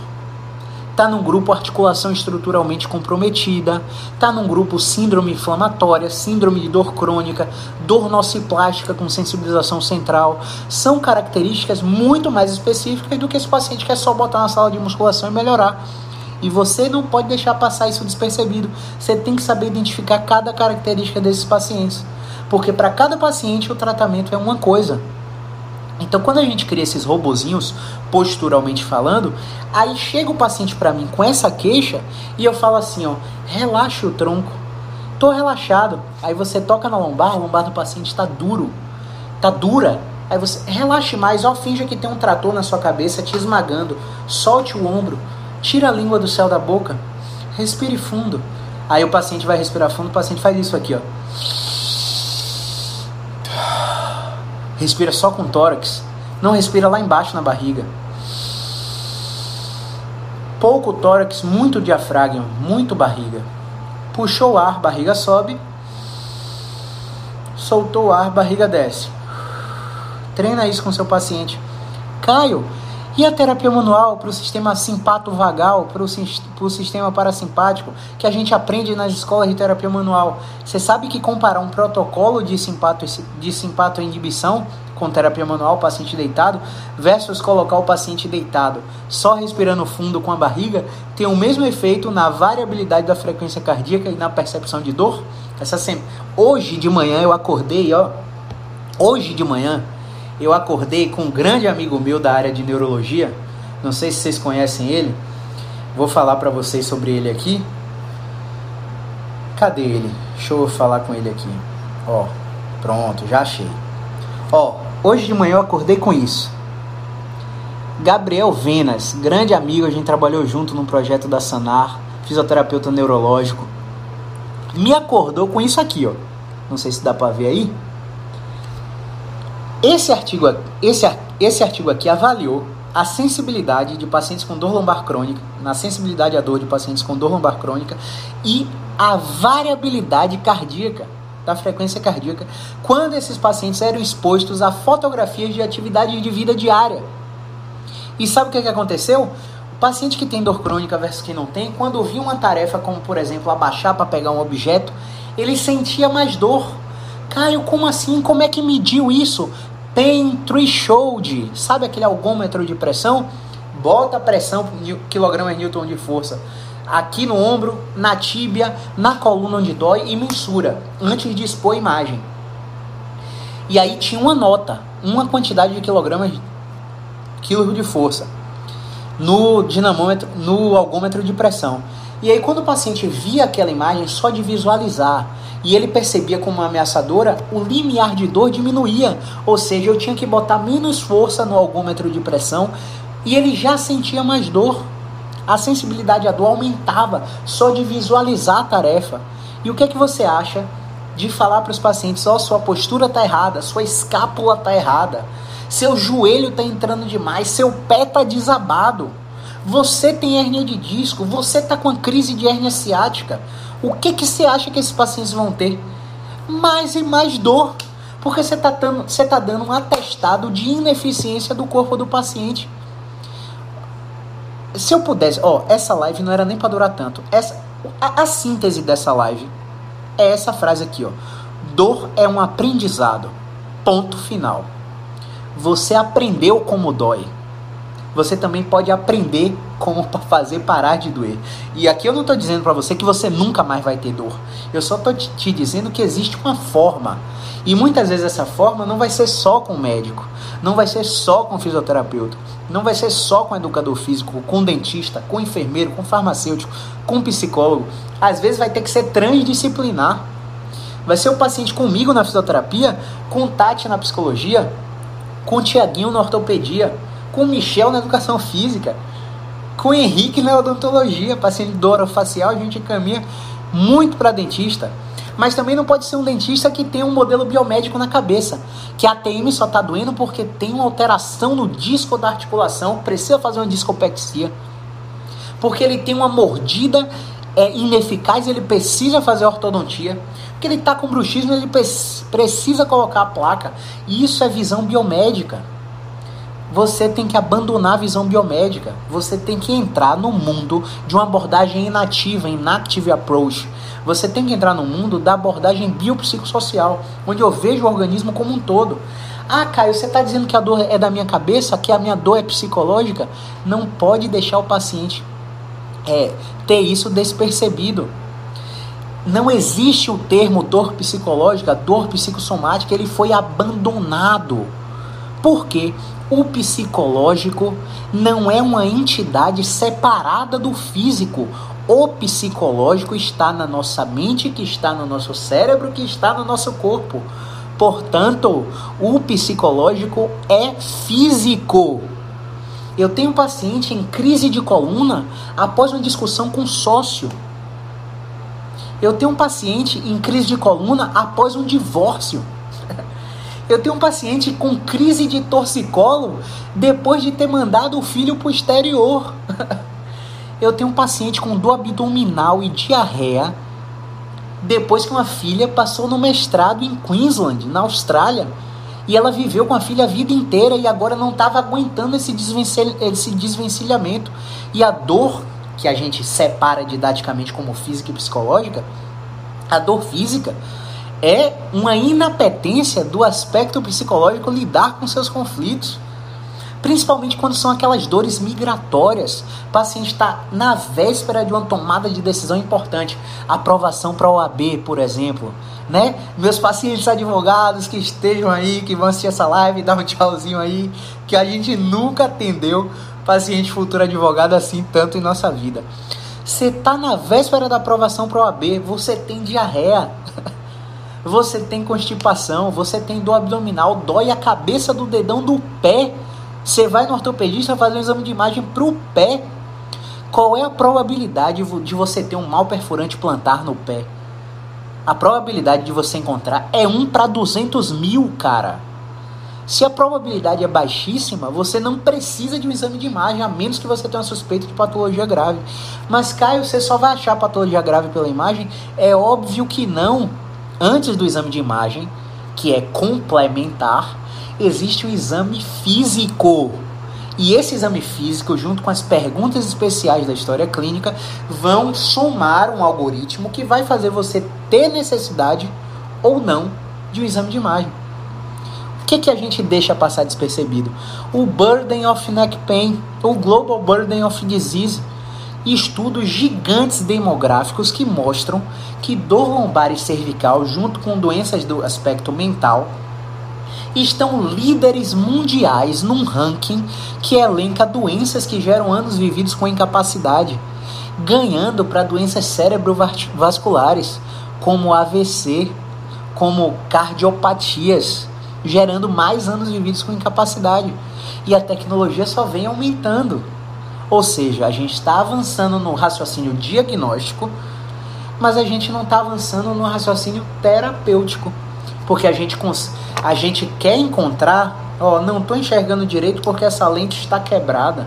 tá num grupo articulação estruturalmente comprometida, tá num grupo síndrome inflamatória, síndrome de dor crônica, dor nociplástica com sensibilização central. São características muito mais específicas do que esse paciente que é só botar na sala de musculação e melhorar. E você não pode deixar passar isso despercebido. Você tem que saber identificar cada característica desses pacientes. Porque para cada paciente o tratamento é uma coisa. Então, quando a gente cria esses robozinhos, posturalmente falando, aí chega o paciente para mim com essa queixa e eu falo assim, ó, relaxa o tronco. Tô relaxado. Aí você toca na lombar, a lombar do paciente está duro, tá dura. Aí você relaxe mais, ó, finja que tem um trator na sua cabeça te esmagando. Solte o ombro, tira a língua do céu da boca, respire fundo. Aí o paciente vai respirar fundo, o paciente faz isso aqui, ó. Respira só com tórax. Não respira lá embaixo na barriga. Pouco tórax, muito diafragma, muito barriga. Puxou o ar, barriga sobe. Soltou o ar, barriga desce. Treina isso com seu paciente. Caio, e a terapia manual para o sistema simpato-vagal, para o sistema parasimpático, que a gente aprende nas escolas de terapia manual? Você sabe que comparar um protocolo de simpato, de simpato inibição com terapia manual, paciente deitado, versus colocar o paciente deitado só respirando fundo com a barriga, tem o mesmo efeito na variabilidade da frequência cardíaca e na percepção de dor? Essa sempre. Hoje de manhã eu acordei, ó. Hoje de manhã eu acordei com um grande amigo meu da área de neurologia. Não sei se vocês conhecem ele. Vou falar para vocês sobre ele aqui. Cadê ele? Deixa eu falar com ele aqui. Ó, pronto, já achei. Ó, hoje de manhã eu acordei com isso. Gabriel Venas, grande amigo, a gente trabalhou junto no projeto da Sanar, fisioterapeuta neurológico. Me acordou com isso aqui, ó. Não sei se dá para ver aí. Esse artigo, esse, esse artigo aqui avaliou a sensibilidade de pacientes com dor lombar crônica, na sensibilidade à dor de pacientes com dor lombar crônica e a variabilidade cardíaca da frequência cardíaca quando esses pacientes eram expostos a fotografias de atividade de vida diária. E sabe o que, que aconteceu? O paciente que tem dor crônica versus quem não tem, quando ouvia uma tarefa como, por exemplo, abaixar para pegar um objeto, ele sentia mais dor. Caio, como assim? Como é que mediu isso? Tem threshold, sabe aquele algômetro de pressão? Bota a pressão quilogramas Newton de força aqui no ombro, na tíbia, na coluna onde dói e mensura antes de expor a imagem. E aí tinha uma nota, uma quantidade de quilogramas, quilos de força no dinamômetro, no algômetro de pressão. E aí quando o paciente via aquela imagem só de visualizar e ele percebia como ameaçadora, o limiar de dor diminuía, ou seja, eu tinha que botar menos força no algômetro de pressão e ele já sentia mais dor. A sensibilidade à dor aumentava só de visualizar a tarefa. E o que é que você acha de falar para os pacientes, ó, oh, sua postura está errada, sua escápula está errada, seu joelho está entrando demais, seu pé está desabado, você tem hernia de disco, você está com crise de hernia ciática. O que, que você acha que esses pacientes vão ter? Mais e mais dor, porque você está dando, você tá dando um atestado de ineficiência do corpo do paciente. Se eu pudesse, ó, essa live não era nem para durar tanto. Essa, a, a síntese dessa live é essa frase aqui, ó. Dor é um aprendizado. Ponto final. Você aprendeu como dói. Você também pode aprender como fazer parar de doer. E aqui eu não estou dizendo para você que você nunca mais vai ter dor. Eu só estou te dizendo que existe uma forma. E muitas vezes essa forma não vai ser só com o médico, não vai ser só com o fisioterapeuta, não vai ser só com o educador físico, com o dentista, com o enfermeiro, com o farmacêutico, com o psicólogo. Às vezes vai ter que ser transdisciplinar. Vai ser o paciente comigo na fisioterapia, com o Tati na psicologia, com o Tiaguinho na ortopedia, com o Michel na educação física, com o Henrique na odontologia, paciente dor facial, a gente caminha muito para dentista. Mas também não pode ser um dentista que tem um modelo biomédico na cabeça, que a ATM só está doendo porque tem uma alteração no disco da articulação, precisa fazer uma discopexia, porque ele tem uma mordida é, ineficaz, ele precisa fazer ortodontia, porque ele está com bruxismo, ele precisa colocar a placa. E isso é visão biomédica você tem que abandonar a visão biomédica. Você tem que entrar no mundo de uma abordagem inativa, inactive approach. Você tem que entrar no mundo da abordagem biopsicossocial, onde eu vejo o organismo como um todo. Ah, Caio, você está dizendo que a dor é da minha cabeça, que a minha dor é psicológica? Não pode deixar o paciente é, ter isso despercebido. Não existe o termo dor psicológica, dor psicossomática, ele foi abandonado. Por quê? O psicológico não é uma entidade separada do físico. O psicológico está na nossa mente, que está no nosso cérebro, que está no nosso corpo. Portanto, o psicológico é físico. Eu tenho um paciente em crise de coluna após uma discussão com um sócio. Eu tenho um paciente em crise de coluna após um divórcio. Eu tenho um paciente com crise de torcicolo depois de ter mandado o filho para o exterior. Eu tenho um paciente com dor abdominal e diarreia depois que uma filha passou no mestrado em Queensland, na Austrália. E ela viveu com a filha a vida inteira e agora não estava aguentando esse, desvencilha, esse desvencilhamento. E a dor, que a gente separa didaticamente como física e psicológica, a dor física é uma inapetência do aspecto psicológico lidar com seus conflitos. Principalmente quando são aquelas dores migratórias. O paciente está na véspera de uma tomada de decisão importante. Aprovação para o OAB, por exemplo. Né? Meus pacientes advogados que estejam aí, que vão assistir essa live, dá um tchauzinho aí, que a gente nunca atendeu paciente futuro advogado assim tanto em nossa vida. Você está na véspera da aprovação para o OAB, você tem diarreia você tem constipação, você tem dor abdominal, dói a cabeça do dedão do pé Você vai no ortopedista fazer um exame de imagem para o pé. Qual é a probabilidade de você ter um mal perfurante plantar no pé? A probabilidade de você encontrar é 1 para 200 mil, cara. Se a probabilidade é baixíssima, você não precisa de um exame de imagem, a menos que você tenha uma suspeita de patologia grave. Mas, Caio, você só vai achar patologia grave pela imagem? É óbvio que não. Antes do exame de imagem, que é complementar, existe o exame físico. E esse exame físico, junto com as perguntas especiais da história clínica, vão somar um algoritmo que vai fazer você ter necessidade ou não de um exame de imagem que, que a gente deixa passar despercebido? O Burden of Neck Pain, o Global Burden of Disease, estudos gigantes demográficos que mostram que dor lombar e cervical, junto com doenças do aspecto mental, estão líderes mundiais num ranking que elenca doenças que geram anos vividos com incapacidade, ganhando para doenças cerebrovasculares, como AVC, como cardiopatias, gerando mais anos vividos com incapacidade. E a tecnologia só vem aumentando. Ou seja, a gente está avançando no raciocínio diagnóstico, mas a gente não está avançando no raciocínio terapêutico. Porque a gente, a gente quer encontrar, ó, não estou enxergando direito porque essa lente está quebrada.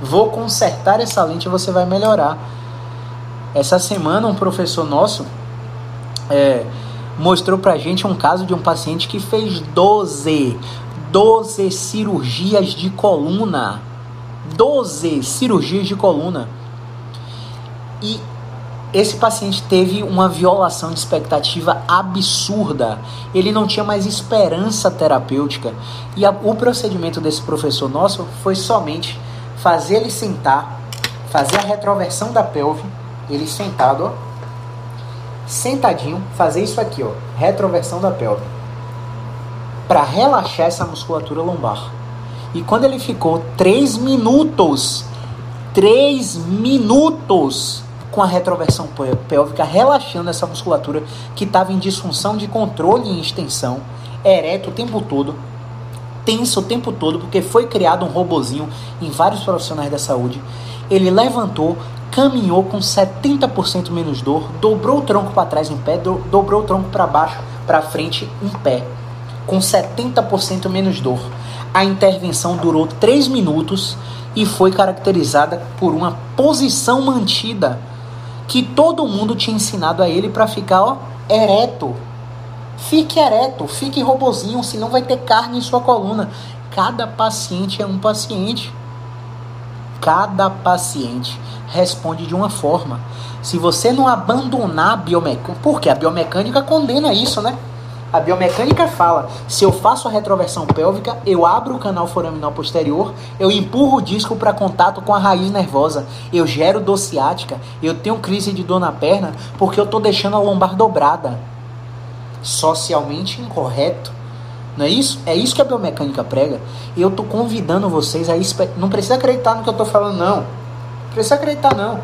Vou consertar essa lente e você vai melhorar. Essa semana um professor nosso é, mostrou pra gente um caso de um paciente que fez 12, 12 cirurgias de coluna. 12 cirurgias de coluna. E esse paciente teve uma violação de expectativa absurda. Ele não tinha mais esperança terapêutica. E a, o procedimento desse professor nosso foi somente fazer ele sentar, fazer a retroversão da pelve, ele sentado, ó, sentadinho, fazer isso aqui, ó, retroversão da pelve, para relaxar essa musculatura lombar. E quando ele ficou 3 minutos, 3 minutos com a retroversão pélvica, relaxando essa musculatura que estava em disfunção de controle e extensão, ereto o tempo todo, tenso o tempo todo, porque foi criado um robozinho em vários profissionais da saúde. Ele levantou, caminhou com 70% menos dor, dobrou o tronco para trás em pé, do, dobrou o tronco para baixo, para frente em pé, com 70% menos dor. A intervenção durou 3 minutos e foi caracterizada por uma posição mantida que todo mundo tinha ensinado a ele para ficar ó, ereto. Fique ereto, fique robozinho, senão vai ter carne em sua coluna. Cada paciente é um paciente. Cada paciente responde de uma forma. Se você não abandonar a biomecânica, porque a biomecânica condena isso, né? A biomecânica fala: se eu faço a retroversão pélvica, eu abro o canal foraminal posterior, eu empurro o disco para contato com a raiz nervosa, eu gero dor ciática, eu tenho crise de dor na perna porque eu estou deixando a lombar dobrada. Socialmente incorreto. Não é isso? É isso que a biomecânica prega. E eu estou convidando vocês a. Não precisa acreditar no que eu estou falando, não precisa acreditar não.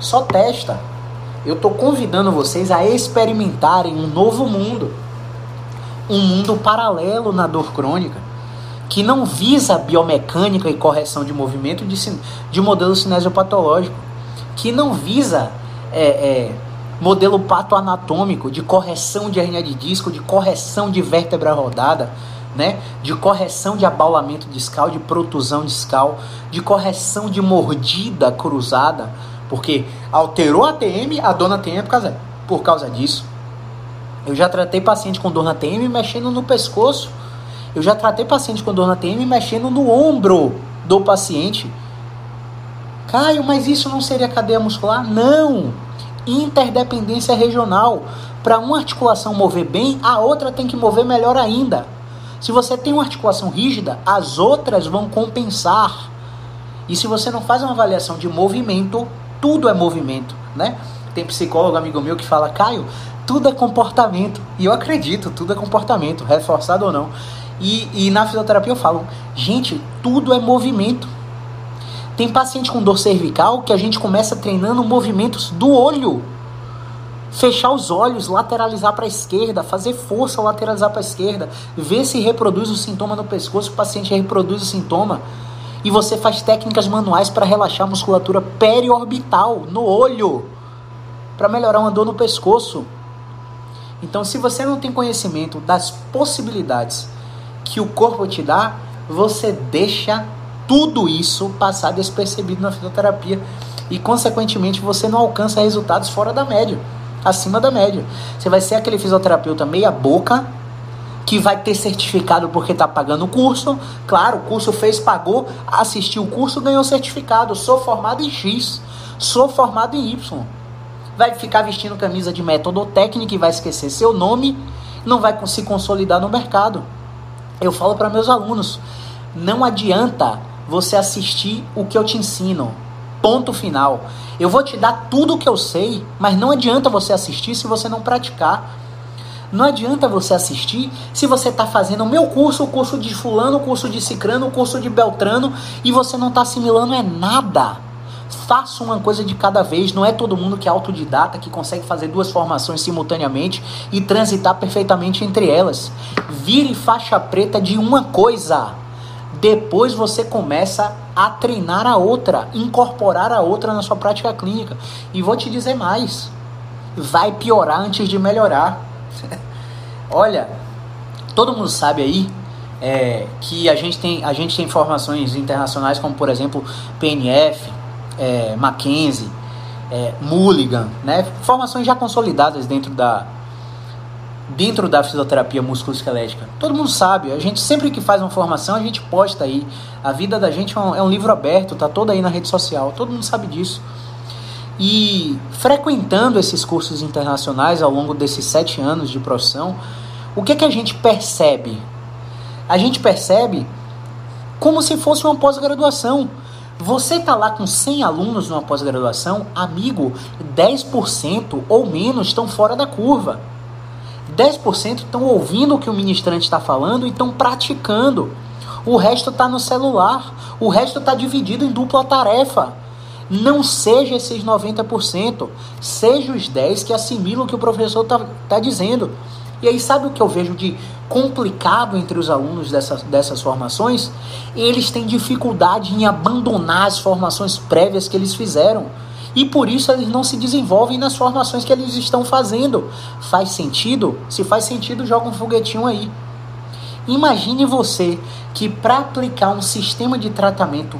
Só testa. Eu estou convidando vocês a experimentarem um novo mundo. Um mundo paralelo na dor crônica. Que não visa biomecânica e correção de movimento de, de modelo cinesiopatológico. Que não visa é, é, modelo patoanatômico de correção de hernia de disco, de correção de vértebra rodada né? De correção de abaulamento discal, de protusão discal, de correção de mordida cruzada, porque alterou a TM, a dor na TM é por causa, por causa disso. Eu já tratei paciente com dor na TM mexendo no pescoço. Eu já tratei paciente com dor na TM mexendo no ombro do paciente. Caio, mas isso não seria cadeia muscular? Não! Interdependência regional. Para uma articulação mover bem, a outra tem que mover melhor ainda. Se você tem uma articulação rígida, as outras vão compensar. E se você não faz uma avaliação de movimento, tudo é movimento, né? Tem psicólogo amigo meu que fala, Caio, tudo é comportamento. E eu acredito, tudo é comportamento, reforçado ou não. E, e na fisioterapia eu falo, gente, tudo é movimento. Tem paciente com dor cervical que a gente começa treinando movimentos do olho. Fechar os olhos, lateralizar para a esquerda, fazer força lateralizar para a esquerda, ver se reproduz o sintoma no pescoço, o paciente reproduz o sintoma. E você faz técnicas manuais para relaxar a musculatura periorbital no olho, para melhorar uma dor no pescoço. Então, se você não tem conhecimento das possibilidades que o corpo te dá, você deixa tudo isso passar despercebido na fisioterapia e, consequentemente, você não alcança resultados fora da média, acima da média. Você vai ser aquele fisioterapeuta meia-boca que vai ter certificado porque está pagando o curso. Claro, o curso fez, pagou, assistiu o curso, ganhou certificado. Sou formado em X, sou formado em Y. Vai ficar vestindo camisa de método e vai esquecer seu nome, não vai se consolidar no mercado. Eu falo para meus alunos, não adianta você assistir o que eu te ensino. Ponto final. Eu vou te dar tudo o que eu sei, mas não adianta você assistir se você não praticar. Não adianta você assistir se você está fazendo o meu curso, o curso de fulano, o curso de cicrano, o curso de beltrano e você não está assimilando é nada. Faça uma coisa de cada vez. Não é todo mundo que é autodidata, que consegue fazer duas formações simultaneamente e transitar perfeitamente entre elas. Vire faixa preta de uma coisa. Depois você começa a treinar a outra, incorporar a outra na sua prática clínica. E vou te dizer mais: vai piorar antes de melhorar. Olha, todo mundo sabe aí é, que a gente, tem, a gente tem informações internacionais como, por exemplo, PNF, é, Mackenzie, é, Mulligan, né? Formações já consolidadas dentro da dentro da fisioterapia musculoesquelética. Todo mundo sabe, a gente sempre que faz uma formação, a gente posta aí. A vida da gente é um, é um livro aberto, tá toda aí na rede social. Todo mundo sabe disso. E frequentando esses cursos internacionais ao longo desses sete anos de profissão, o que, é que a gente percebe? A gente percebe como se fosse uma pós-graduação. Você está lá com 100 alunos numa pós-graduação, amigo, 10% ou menos estão fora da curva. 10% estão ouvindo o que o ministrante está falando e estão praticando. O resto está no celular. O resto está dividido em dupla tarefa. Não seja esses 90%. Seja os 10% que assimilam o que o professor está tá dizendo. E aí, sabe o que eu vejo de complicado entre os alunos dessas, dessas formações? Eles têm dificuldade em abandonar as formações prévias que eles fizeram. E por isso eles não se desenvolvem nas formações que eles estão fazendo. Faz sentido? Se faz sentido, joga um foguetinho aí. Imagine você que para aplicar um sistema de tratamento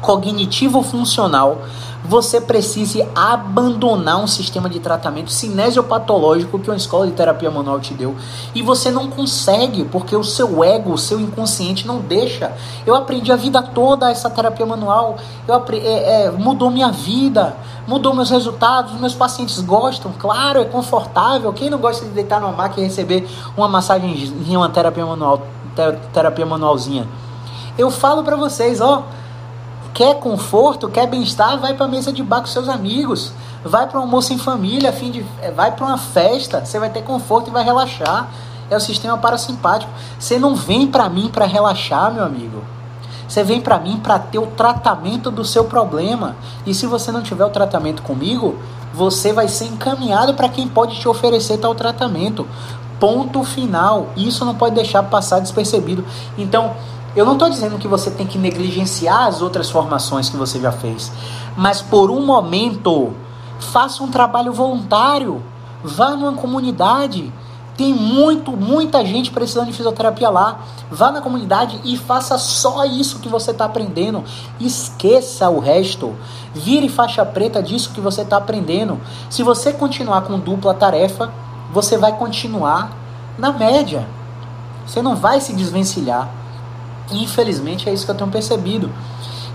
cognitivo funcional você precise abandonar um sistema de tratamento cinesiopatológico que uma escola de terapia manual te deu. E você não consegue, porque o seu ego, o seu inconsciente não deixa. Eu aprendi a vida toda essa terapia manual, eu aprendi, é, é, mudou minha vida, mudou meus resultados, meus pacientes gostam, claro, é confortável. Quem não gosta de deitar numa máquina e receber uma massagem em uma terapia manual, terapia manualzinha? Eu falo para vocês, ó Quer conforto, quer bem-estar, vai para a mesa de bar com seus amigos. Vai para um almoço em família, fim de, é, vai para uma festa, você vai ter conforto e vai relaxar. É o sistema parasimpático. Você não vem para mim para relaxar, meu amigo. Você vem para mim para ter o tratamento do seu problema. E se você não tiver o tratamento comigo, você vai ser encaminhado para quem pode te oferecer tal tratamento. Ponto final. Isso não pode deixar passar despercebido. Então, eu não estou dizendo que você tem que negligenciar as outras formações que você já fez, mas por um momento, faça um trabalho voluntário, vá numa comunidade. Tem muito, muita gente precisando de fisioterapia lá. Vá na comunidade e faça só isso que você está aprendendo. Esqueça o resto. Vire faixa preta disso que você está aprendendo. Se você continuar com dupla tarefa, você vai continuar na média. Você não vai se desvencilhar. Infelizmente é isso que eu tenho percebido.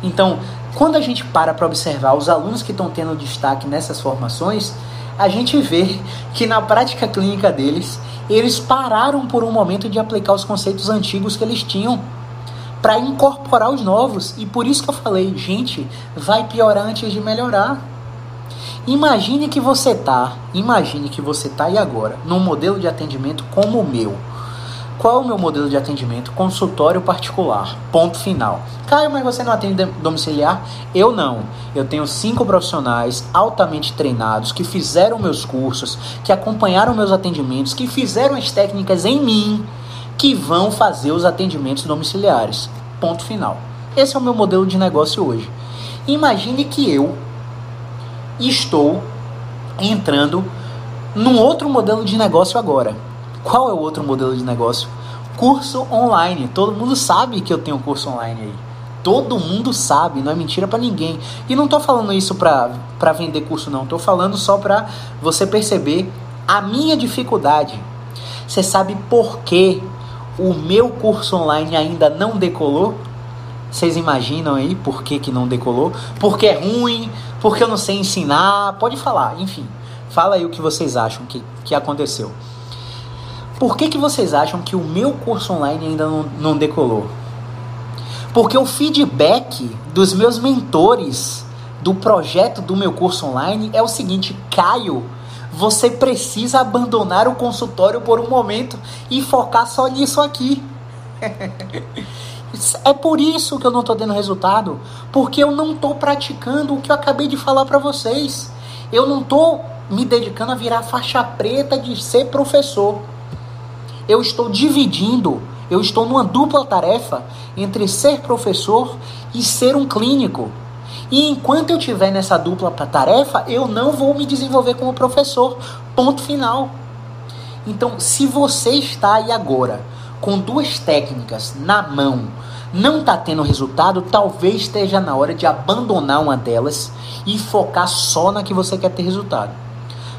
Então, quando a gente para para observar os alunos que estão tendo destaque nessas formações, a gente vê que na prática clínica deles, eles pararam por um momento de aplicar os conceitos antigos que eles tinham para incorporar os novos. E por isso que eu falei, gente, vai piorar antes de melhorar. Imagine que você tá, imagine que você tá e agora num modelo de atendimento como o meu Qual o meu modelo de atendimento? Consultório particular. Ponto final. Caio, mas você não atende domiciliar? Eu não. Eu tenho cinco profissionais altamente treinados que fizeram meus cursos, que acompanharam meus atendimentos, que fizeram as técnicas em mim, que vão fazer os atendimentos domiciliares. Ponto final. Esse é o meu modelo de negócio hoje. Imagine que eu estou entrando num outro modelo de negócio agora. Qual é o outro modelo de negócio? Curso online. Todo mundo sabe que eu tenho curso online aí. Todo mundo sabe, não é mentira para ninguém. E não tô falando isso pra, pra vender curso, não. Tô falando só pra você perceber a minha dificuldade. Você sabe por que o meu curso online ainda não decolou? Vocês imaginam aí por que, que não decolou? Porque é ruim, porque eu não sei ensinar. Pode falar, enfim. Fala aí o que vocês acham que, que aconteceu. Por que, que vocês acham que o meu curso online ainda não, não decolou? Porque o feedback dos meus mentores do projeto do meu curso online é o seguinte: Caio, você precisa abandonar o consultório por um momento e focar só nisso aqui. é por isso que eu não estou tendo resultado, porque eu não estou praticando o que eu acabei de falar para vocês. Eu não estou me dedicando a virar faixa preta de ser professor. Eu estou dividindo, eu estou numa dupla tarefa entre ser professor e ser um clínico. E enquanto eu estiver nessa dupla tarefa, eu não vou me desenvolver como professor. Ponto final. Então, se você está aí agora com duas técnicas na mão, não está tendo resultado, talvez esteja na hora de abandonar uma delas e focar só na que você quer ter resultado.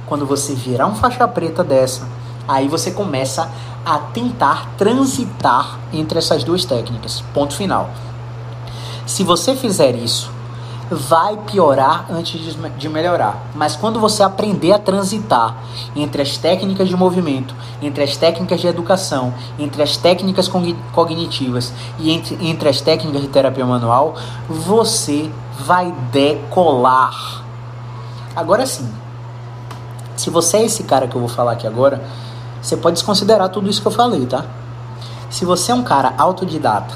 Quando você virar um faixa preta dessa, aí você começa a tentar transitar entre essas duas técnicas. Ponto final. Se você fizer isso, vai piorar antes de melhorar. Mas quando você aprender a transitar entre as técnicas de movimento, entre as técnicas de educação, entre as técnicas cognitivas e entre, entre as técnicas de terapia manual, você vai decolar. Agora sim, se você é esse cara que eu vou falar aqui agora, você pode desconsiderar tudo isso que eu falei, tá? Se você é um cara autodidata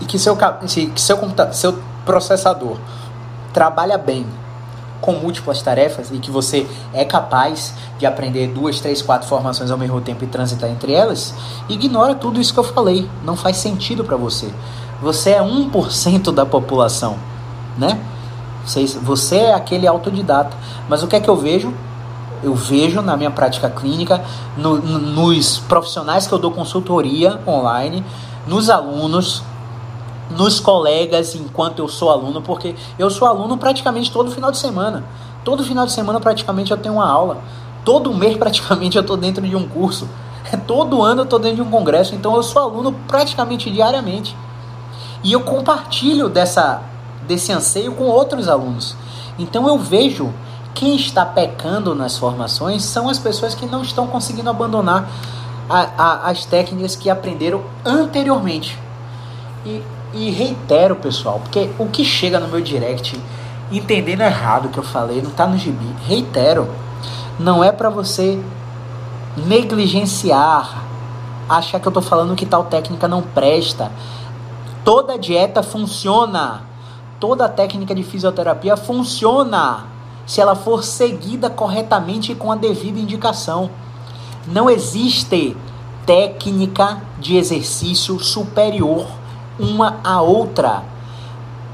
e que seu, que seu, seu processador trabalha bem com múltiplas tarefas e que você é capaz de aprender duas, três, quatro formações ao mesmo tempo e transitar entre elas, ignora tudo isso que eu falei. Não faz sentido para você. Você é 1% da população, né? Você é aquele autodidata. Mas o que é que eu vejo? Eu vejo na minha prática clínica, no, no, nos profissionais que eu dou consultoria online, nos alunos, nos colegas enquanto eu sou aluno, porque eu sou aluno praticamente todo final de semana. Todo final de semana praticamente eu tenho uma aula. Todo mês praticamente eu estou dentro de um curso. Todo ano eu estou dentro de um congresso, então eu sou aluno praticamente diariamente. E eu compartilho dessa, desse anseio com outros alunos. Então eu vejo quem está pecando nas formações são as pessoas que não estão conseguindo abandonar a, a, as técnicas que aprenderam anteriormente. E, e reitero, pessoal, porque o que chega no meu direct entendendo errado o que eu falei, não está no gibi. Reitero, não é para você negligenciar, achar que eu estou falando que tal técnica não presta. Toda dieta funciona. Toda técnica de fisioterapia funciona se ela for seguida corretamente e com a devida indicação. Não existe técnica de exercício superior uma à outra.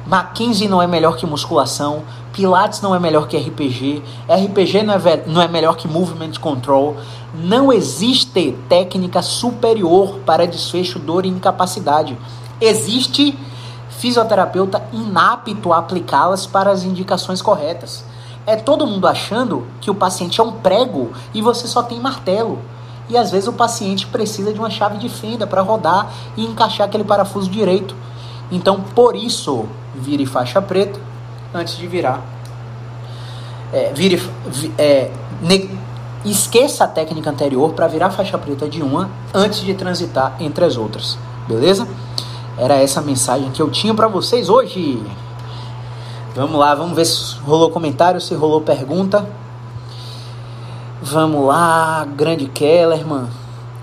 Mackenzie não é melhor que musculação, Pilates não é melhor que RPG, RPG não é, não é melhor que Movement Control. Não existe técnica superior para desfecho, dor e incapacidade. Existe fisioterapeuta inapto a aplicá-las para as indicações corretas é todo mundo achando que o paciente é um prego e você só tem martelo. E às vezes o paciente precisa de uma chave de fenda para rodar e encaixar aquele parafuso direito. Então, por isso, vire faixa preta antes de virar. É, vire, é, ne, esqueça a técnica anterior para virar faixa preta de uma antes de transitar entre as outras. Beleza? Era essa mensagem que eu tinha para vocês hoje. Vamos lá, vamos ver se rolou comentário, se rolou pergunta. Vamos lá, grande Kellerman.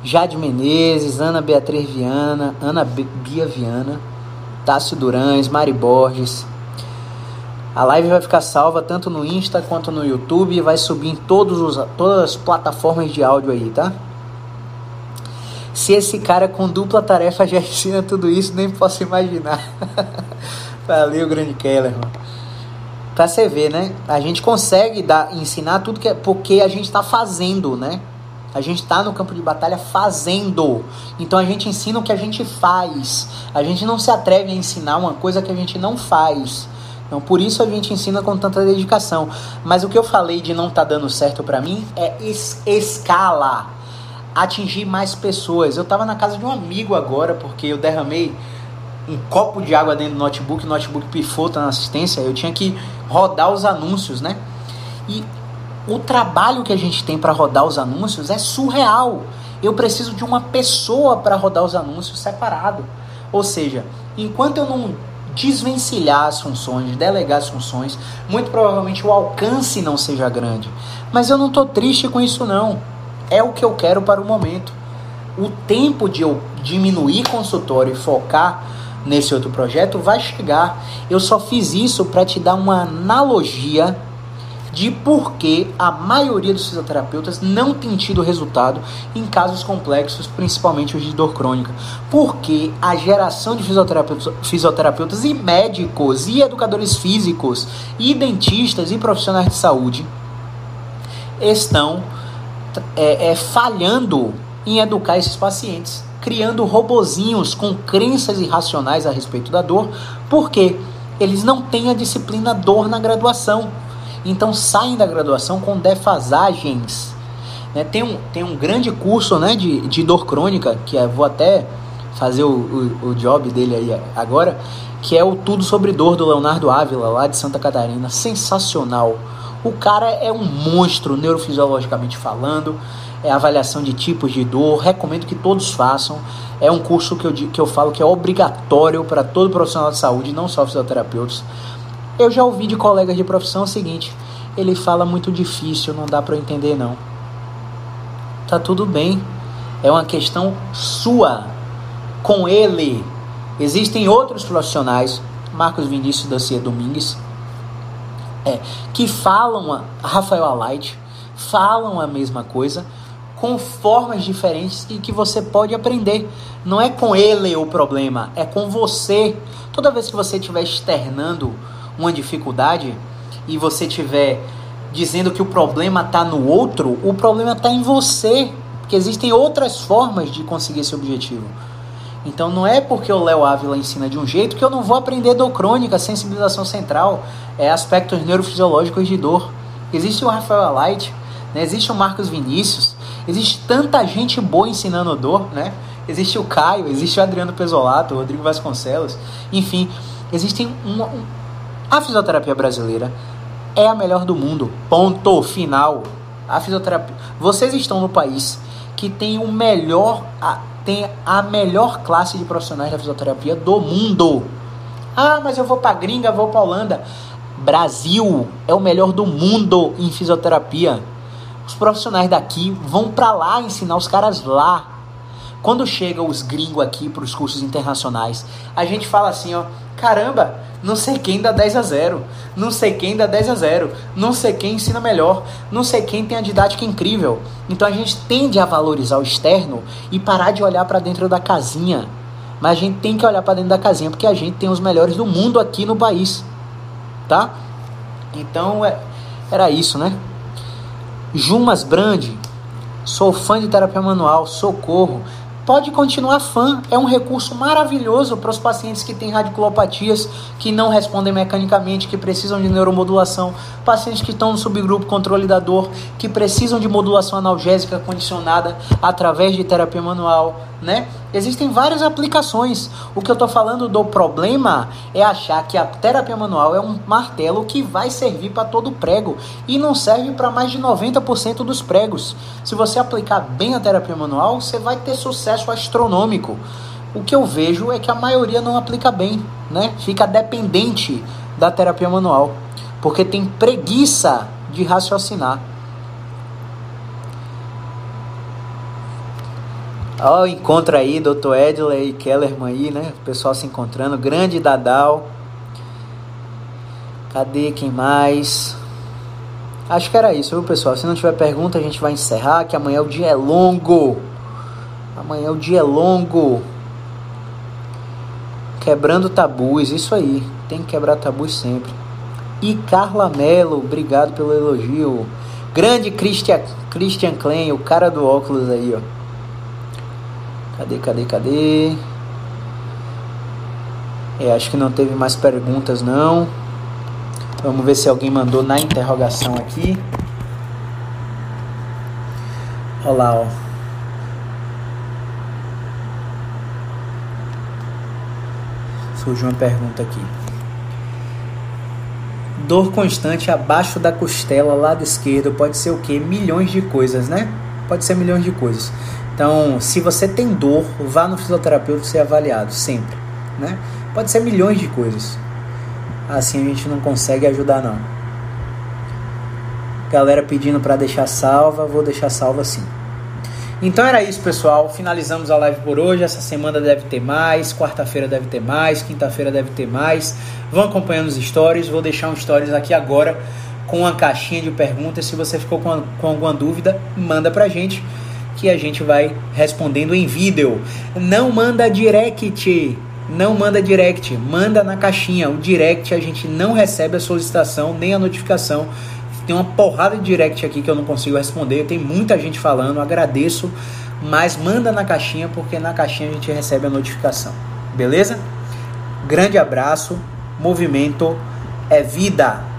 Jade Menezes, Ana Beatriz Viana, Ana Bia Viana, Tássio Durães, Mari Borges. A live vai ficar salva tanto no Insta quanto no YouTube e vai subir em todos os, todas as plataformas de áudio aí, tá? Se esse cara com dupla tarefa já ensina tudo isso, nem posso imaginar. Valeu, grande Keller, mano. Pra você ver, né? A gente consegue dar, ensinar tudo que é porque a gente está fazendo, né? A gente está no campo de batalha fazendo. Então a gente ensina o que a gente faz. A gente não se atreve a ensinar uma coisa que a gente não faz. Então por isso a gente ensina com tanta dedicação. Mas o que eu falei de não tá dando certo para mim é es escala, atingir mais pessoas. Eu tava na casa de um amigo agora porque eu derramei um copo de água dentro do notebook, o notebook pifou, tá na assistência, eu tinha que rodar os anúncios, né? E o trabalho que a gente tem para rodar os anúncios é surreal. Eu preciso de uma pessoa para rodar os anúncios separado. Ou seja, enquanto eu não desvencilhar as funções, delegar as funções, muito provavelmente o alcance não seja grande. Mas eu não estou triste com isso não. É o que eu quero para o momento. O tempo de eu diminuir consultório e focar nesse outro projeto vai chegar. Eu só fiz isso para te dar uma analogia de por que a maioria dos fisioterapeutas não tem tido resultado em casos complexos, principalmente os de dor crônica. Porque a geração de fisioterapeutas, fisioterapeutas e médicos e educadores físicos e dentistas e profissionais de saúde estão é, é, falhando em educar esses pacientes criando robozinhos com crenças irracionais a respeito da dor, porque eles não têm a disciplina dor na graduação. Então saem da graduação com defasagens. Né? Tem, um, tem um grande curso né, de, de dor crônica, que é, vou até fazer o, o, o job dele aí agora, que é o Tudo Sobre Dor do Leonardo Ávila, lá de Santa Catarina. Sensacional. O cara é um monstro neurofisiologicamente falando é avaliação de tipos de dor. Recomendo que todos façam. É um curso que eu, que eu falo que é obrigatório para todo profissional de saúde, não só fisioterapeutas. Eu já ouvi de colegas de profissão o seguinte: ele fala muito difícil, não dá para entender não. Tá tudo bem. É uma questão sua com ele. Existem outros profissionais, Marcos Vinícius da Cia Domingues, é, que falam, Rafael Alight, falam a mesma coisa, com formas diferentes e que você pode aprender. Não é com ele o problema, é com você. Toda vez que você estiver externando uma dificuldade e você estiver dizendo que o problema está no outro, o problema está em você. Porque existem outras formas de conseguir esse objetivo. Então não é porque o Léo Ávila ensina de um jeito que eu não vou aprender dor crônica, sensibilização central, é aspectos neurofisiológicos de dor. Existe o Rafael Alight, né? existe o Marcos Vinícius, Existe tanta gente boa ensinando dor, né? Existe o Caio, existe o Adriano Pesolato, o Rodrigo Vasconcelos, enfim, existem uma, um, a fisioterapia brasileira é a melhor do mundo. Ponto final. A fisioterapia. Vocês estão no país que tem o melhor, a, tem a melhor classe de profissionais da fisioterapia do mundo. Ah, mas eu vou para gringa, vou para Holanda. Brasil é o melhor do mundo em fisioterapia. Os profissionais daqui vão para lá ensinar os caras lá. Quando chegam os gringos aqui para os cursos internacionais, a gente fala assim, ó, caramba, não sei quem dá 10 a 0, não sei quem dá 10 a 0, não sei quem ensina melhor, não sei quem tem a didática incrível. Então a gente tende a valorizar o externo e parar de olhar para dentro da casinha. Mas a gente tem que olhar para dentro da casinha porque a gente tem os melhores do mundo aqui no país, tá? Então é, era isso, né? Jumas Brandi, sou fã de terapia manual, socorro. Pode continuar fã, é um recurso maravilhoso para os pacientes que têm radiculopatias, que não respondem mecanicamente, que precisam de neuromodulação, pacientes que estão no subgrupo controle da dor, que precisam de modulação analgésica condicionada através de terapia manual, né? Existem várias aplicações. O que eu estou falando do problema é achar que a terapia manual é um martelo que vai servir para todo prego e não serve para mais de 90% dos pregos. Se você aplicar bem a terapia manual, você vai ter sucesso astronômico. O que eu vejo é que a maioria não aplica bem, né? Fica dependente da terapia manual, porque tem preguiça de raciocinar. Ó, o encontro aí, Dr. Edley e Kellerman aí, né? O pessoal se encontrando. Grande Dadal. Cadê quem mais? Acho que era isso, viu, pessoal? Se não tiver pergunta, a gente vai encerrar, que amanhã o dia é longo. Amanhã o dia é longo. Quebrando tabus, isso aí. Tem que quebrar tabus sempre. E Carla Mello, obrigado pelo elogio. Grande Christian, Christian Klein, o cara do óculos aí, ó. Cadê, cadê, cadê? É, acho que não teve mais perguntas não. Vamos ver se alguém mandou na interrogação aqui. Olha lá, ó. Surgiu uma pergunta aqui. Dor constante abaixo da costela, lado esquerdo, pode ser o que? Milhões de coisas, né? Pode ser milhões de coisas. Então, se você tem dor, vá no fisioterapeuta ser avaliado, sempre. Né? Pode ser milhões de coisas. Assim a gente não consegue ajudar, não. Galera pedindo para deixar salva, vou deixar salva sim. Então era isso, pessoal. Finalizamos a live por hoje. Essa semana deve ter mais, quarta-feira deve ter mais, quinta-feira deve ter mais. Vão acompanhando os stories. Vou deixar um stories aqui agora com uma caixinha de perguntas. Se você ficou com, com alguma dúvida, manda pra gente que a gente vai respondendo em vídeo. Não manda direct, não manda direct, manda na caixinha. O direct a gente não recebe a solicitação nem a notificação. Tem uma porrada de direct aqui que eu não consigo responder. Tem muita gente falando, agradeço, mas manda na caixinha porque na caixinha a gente recebe a notificação. Beleza? Grande abraço. Movimento é vida.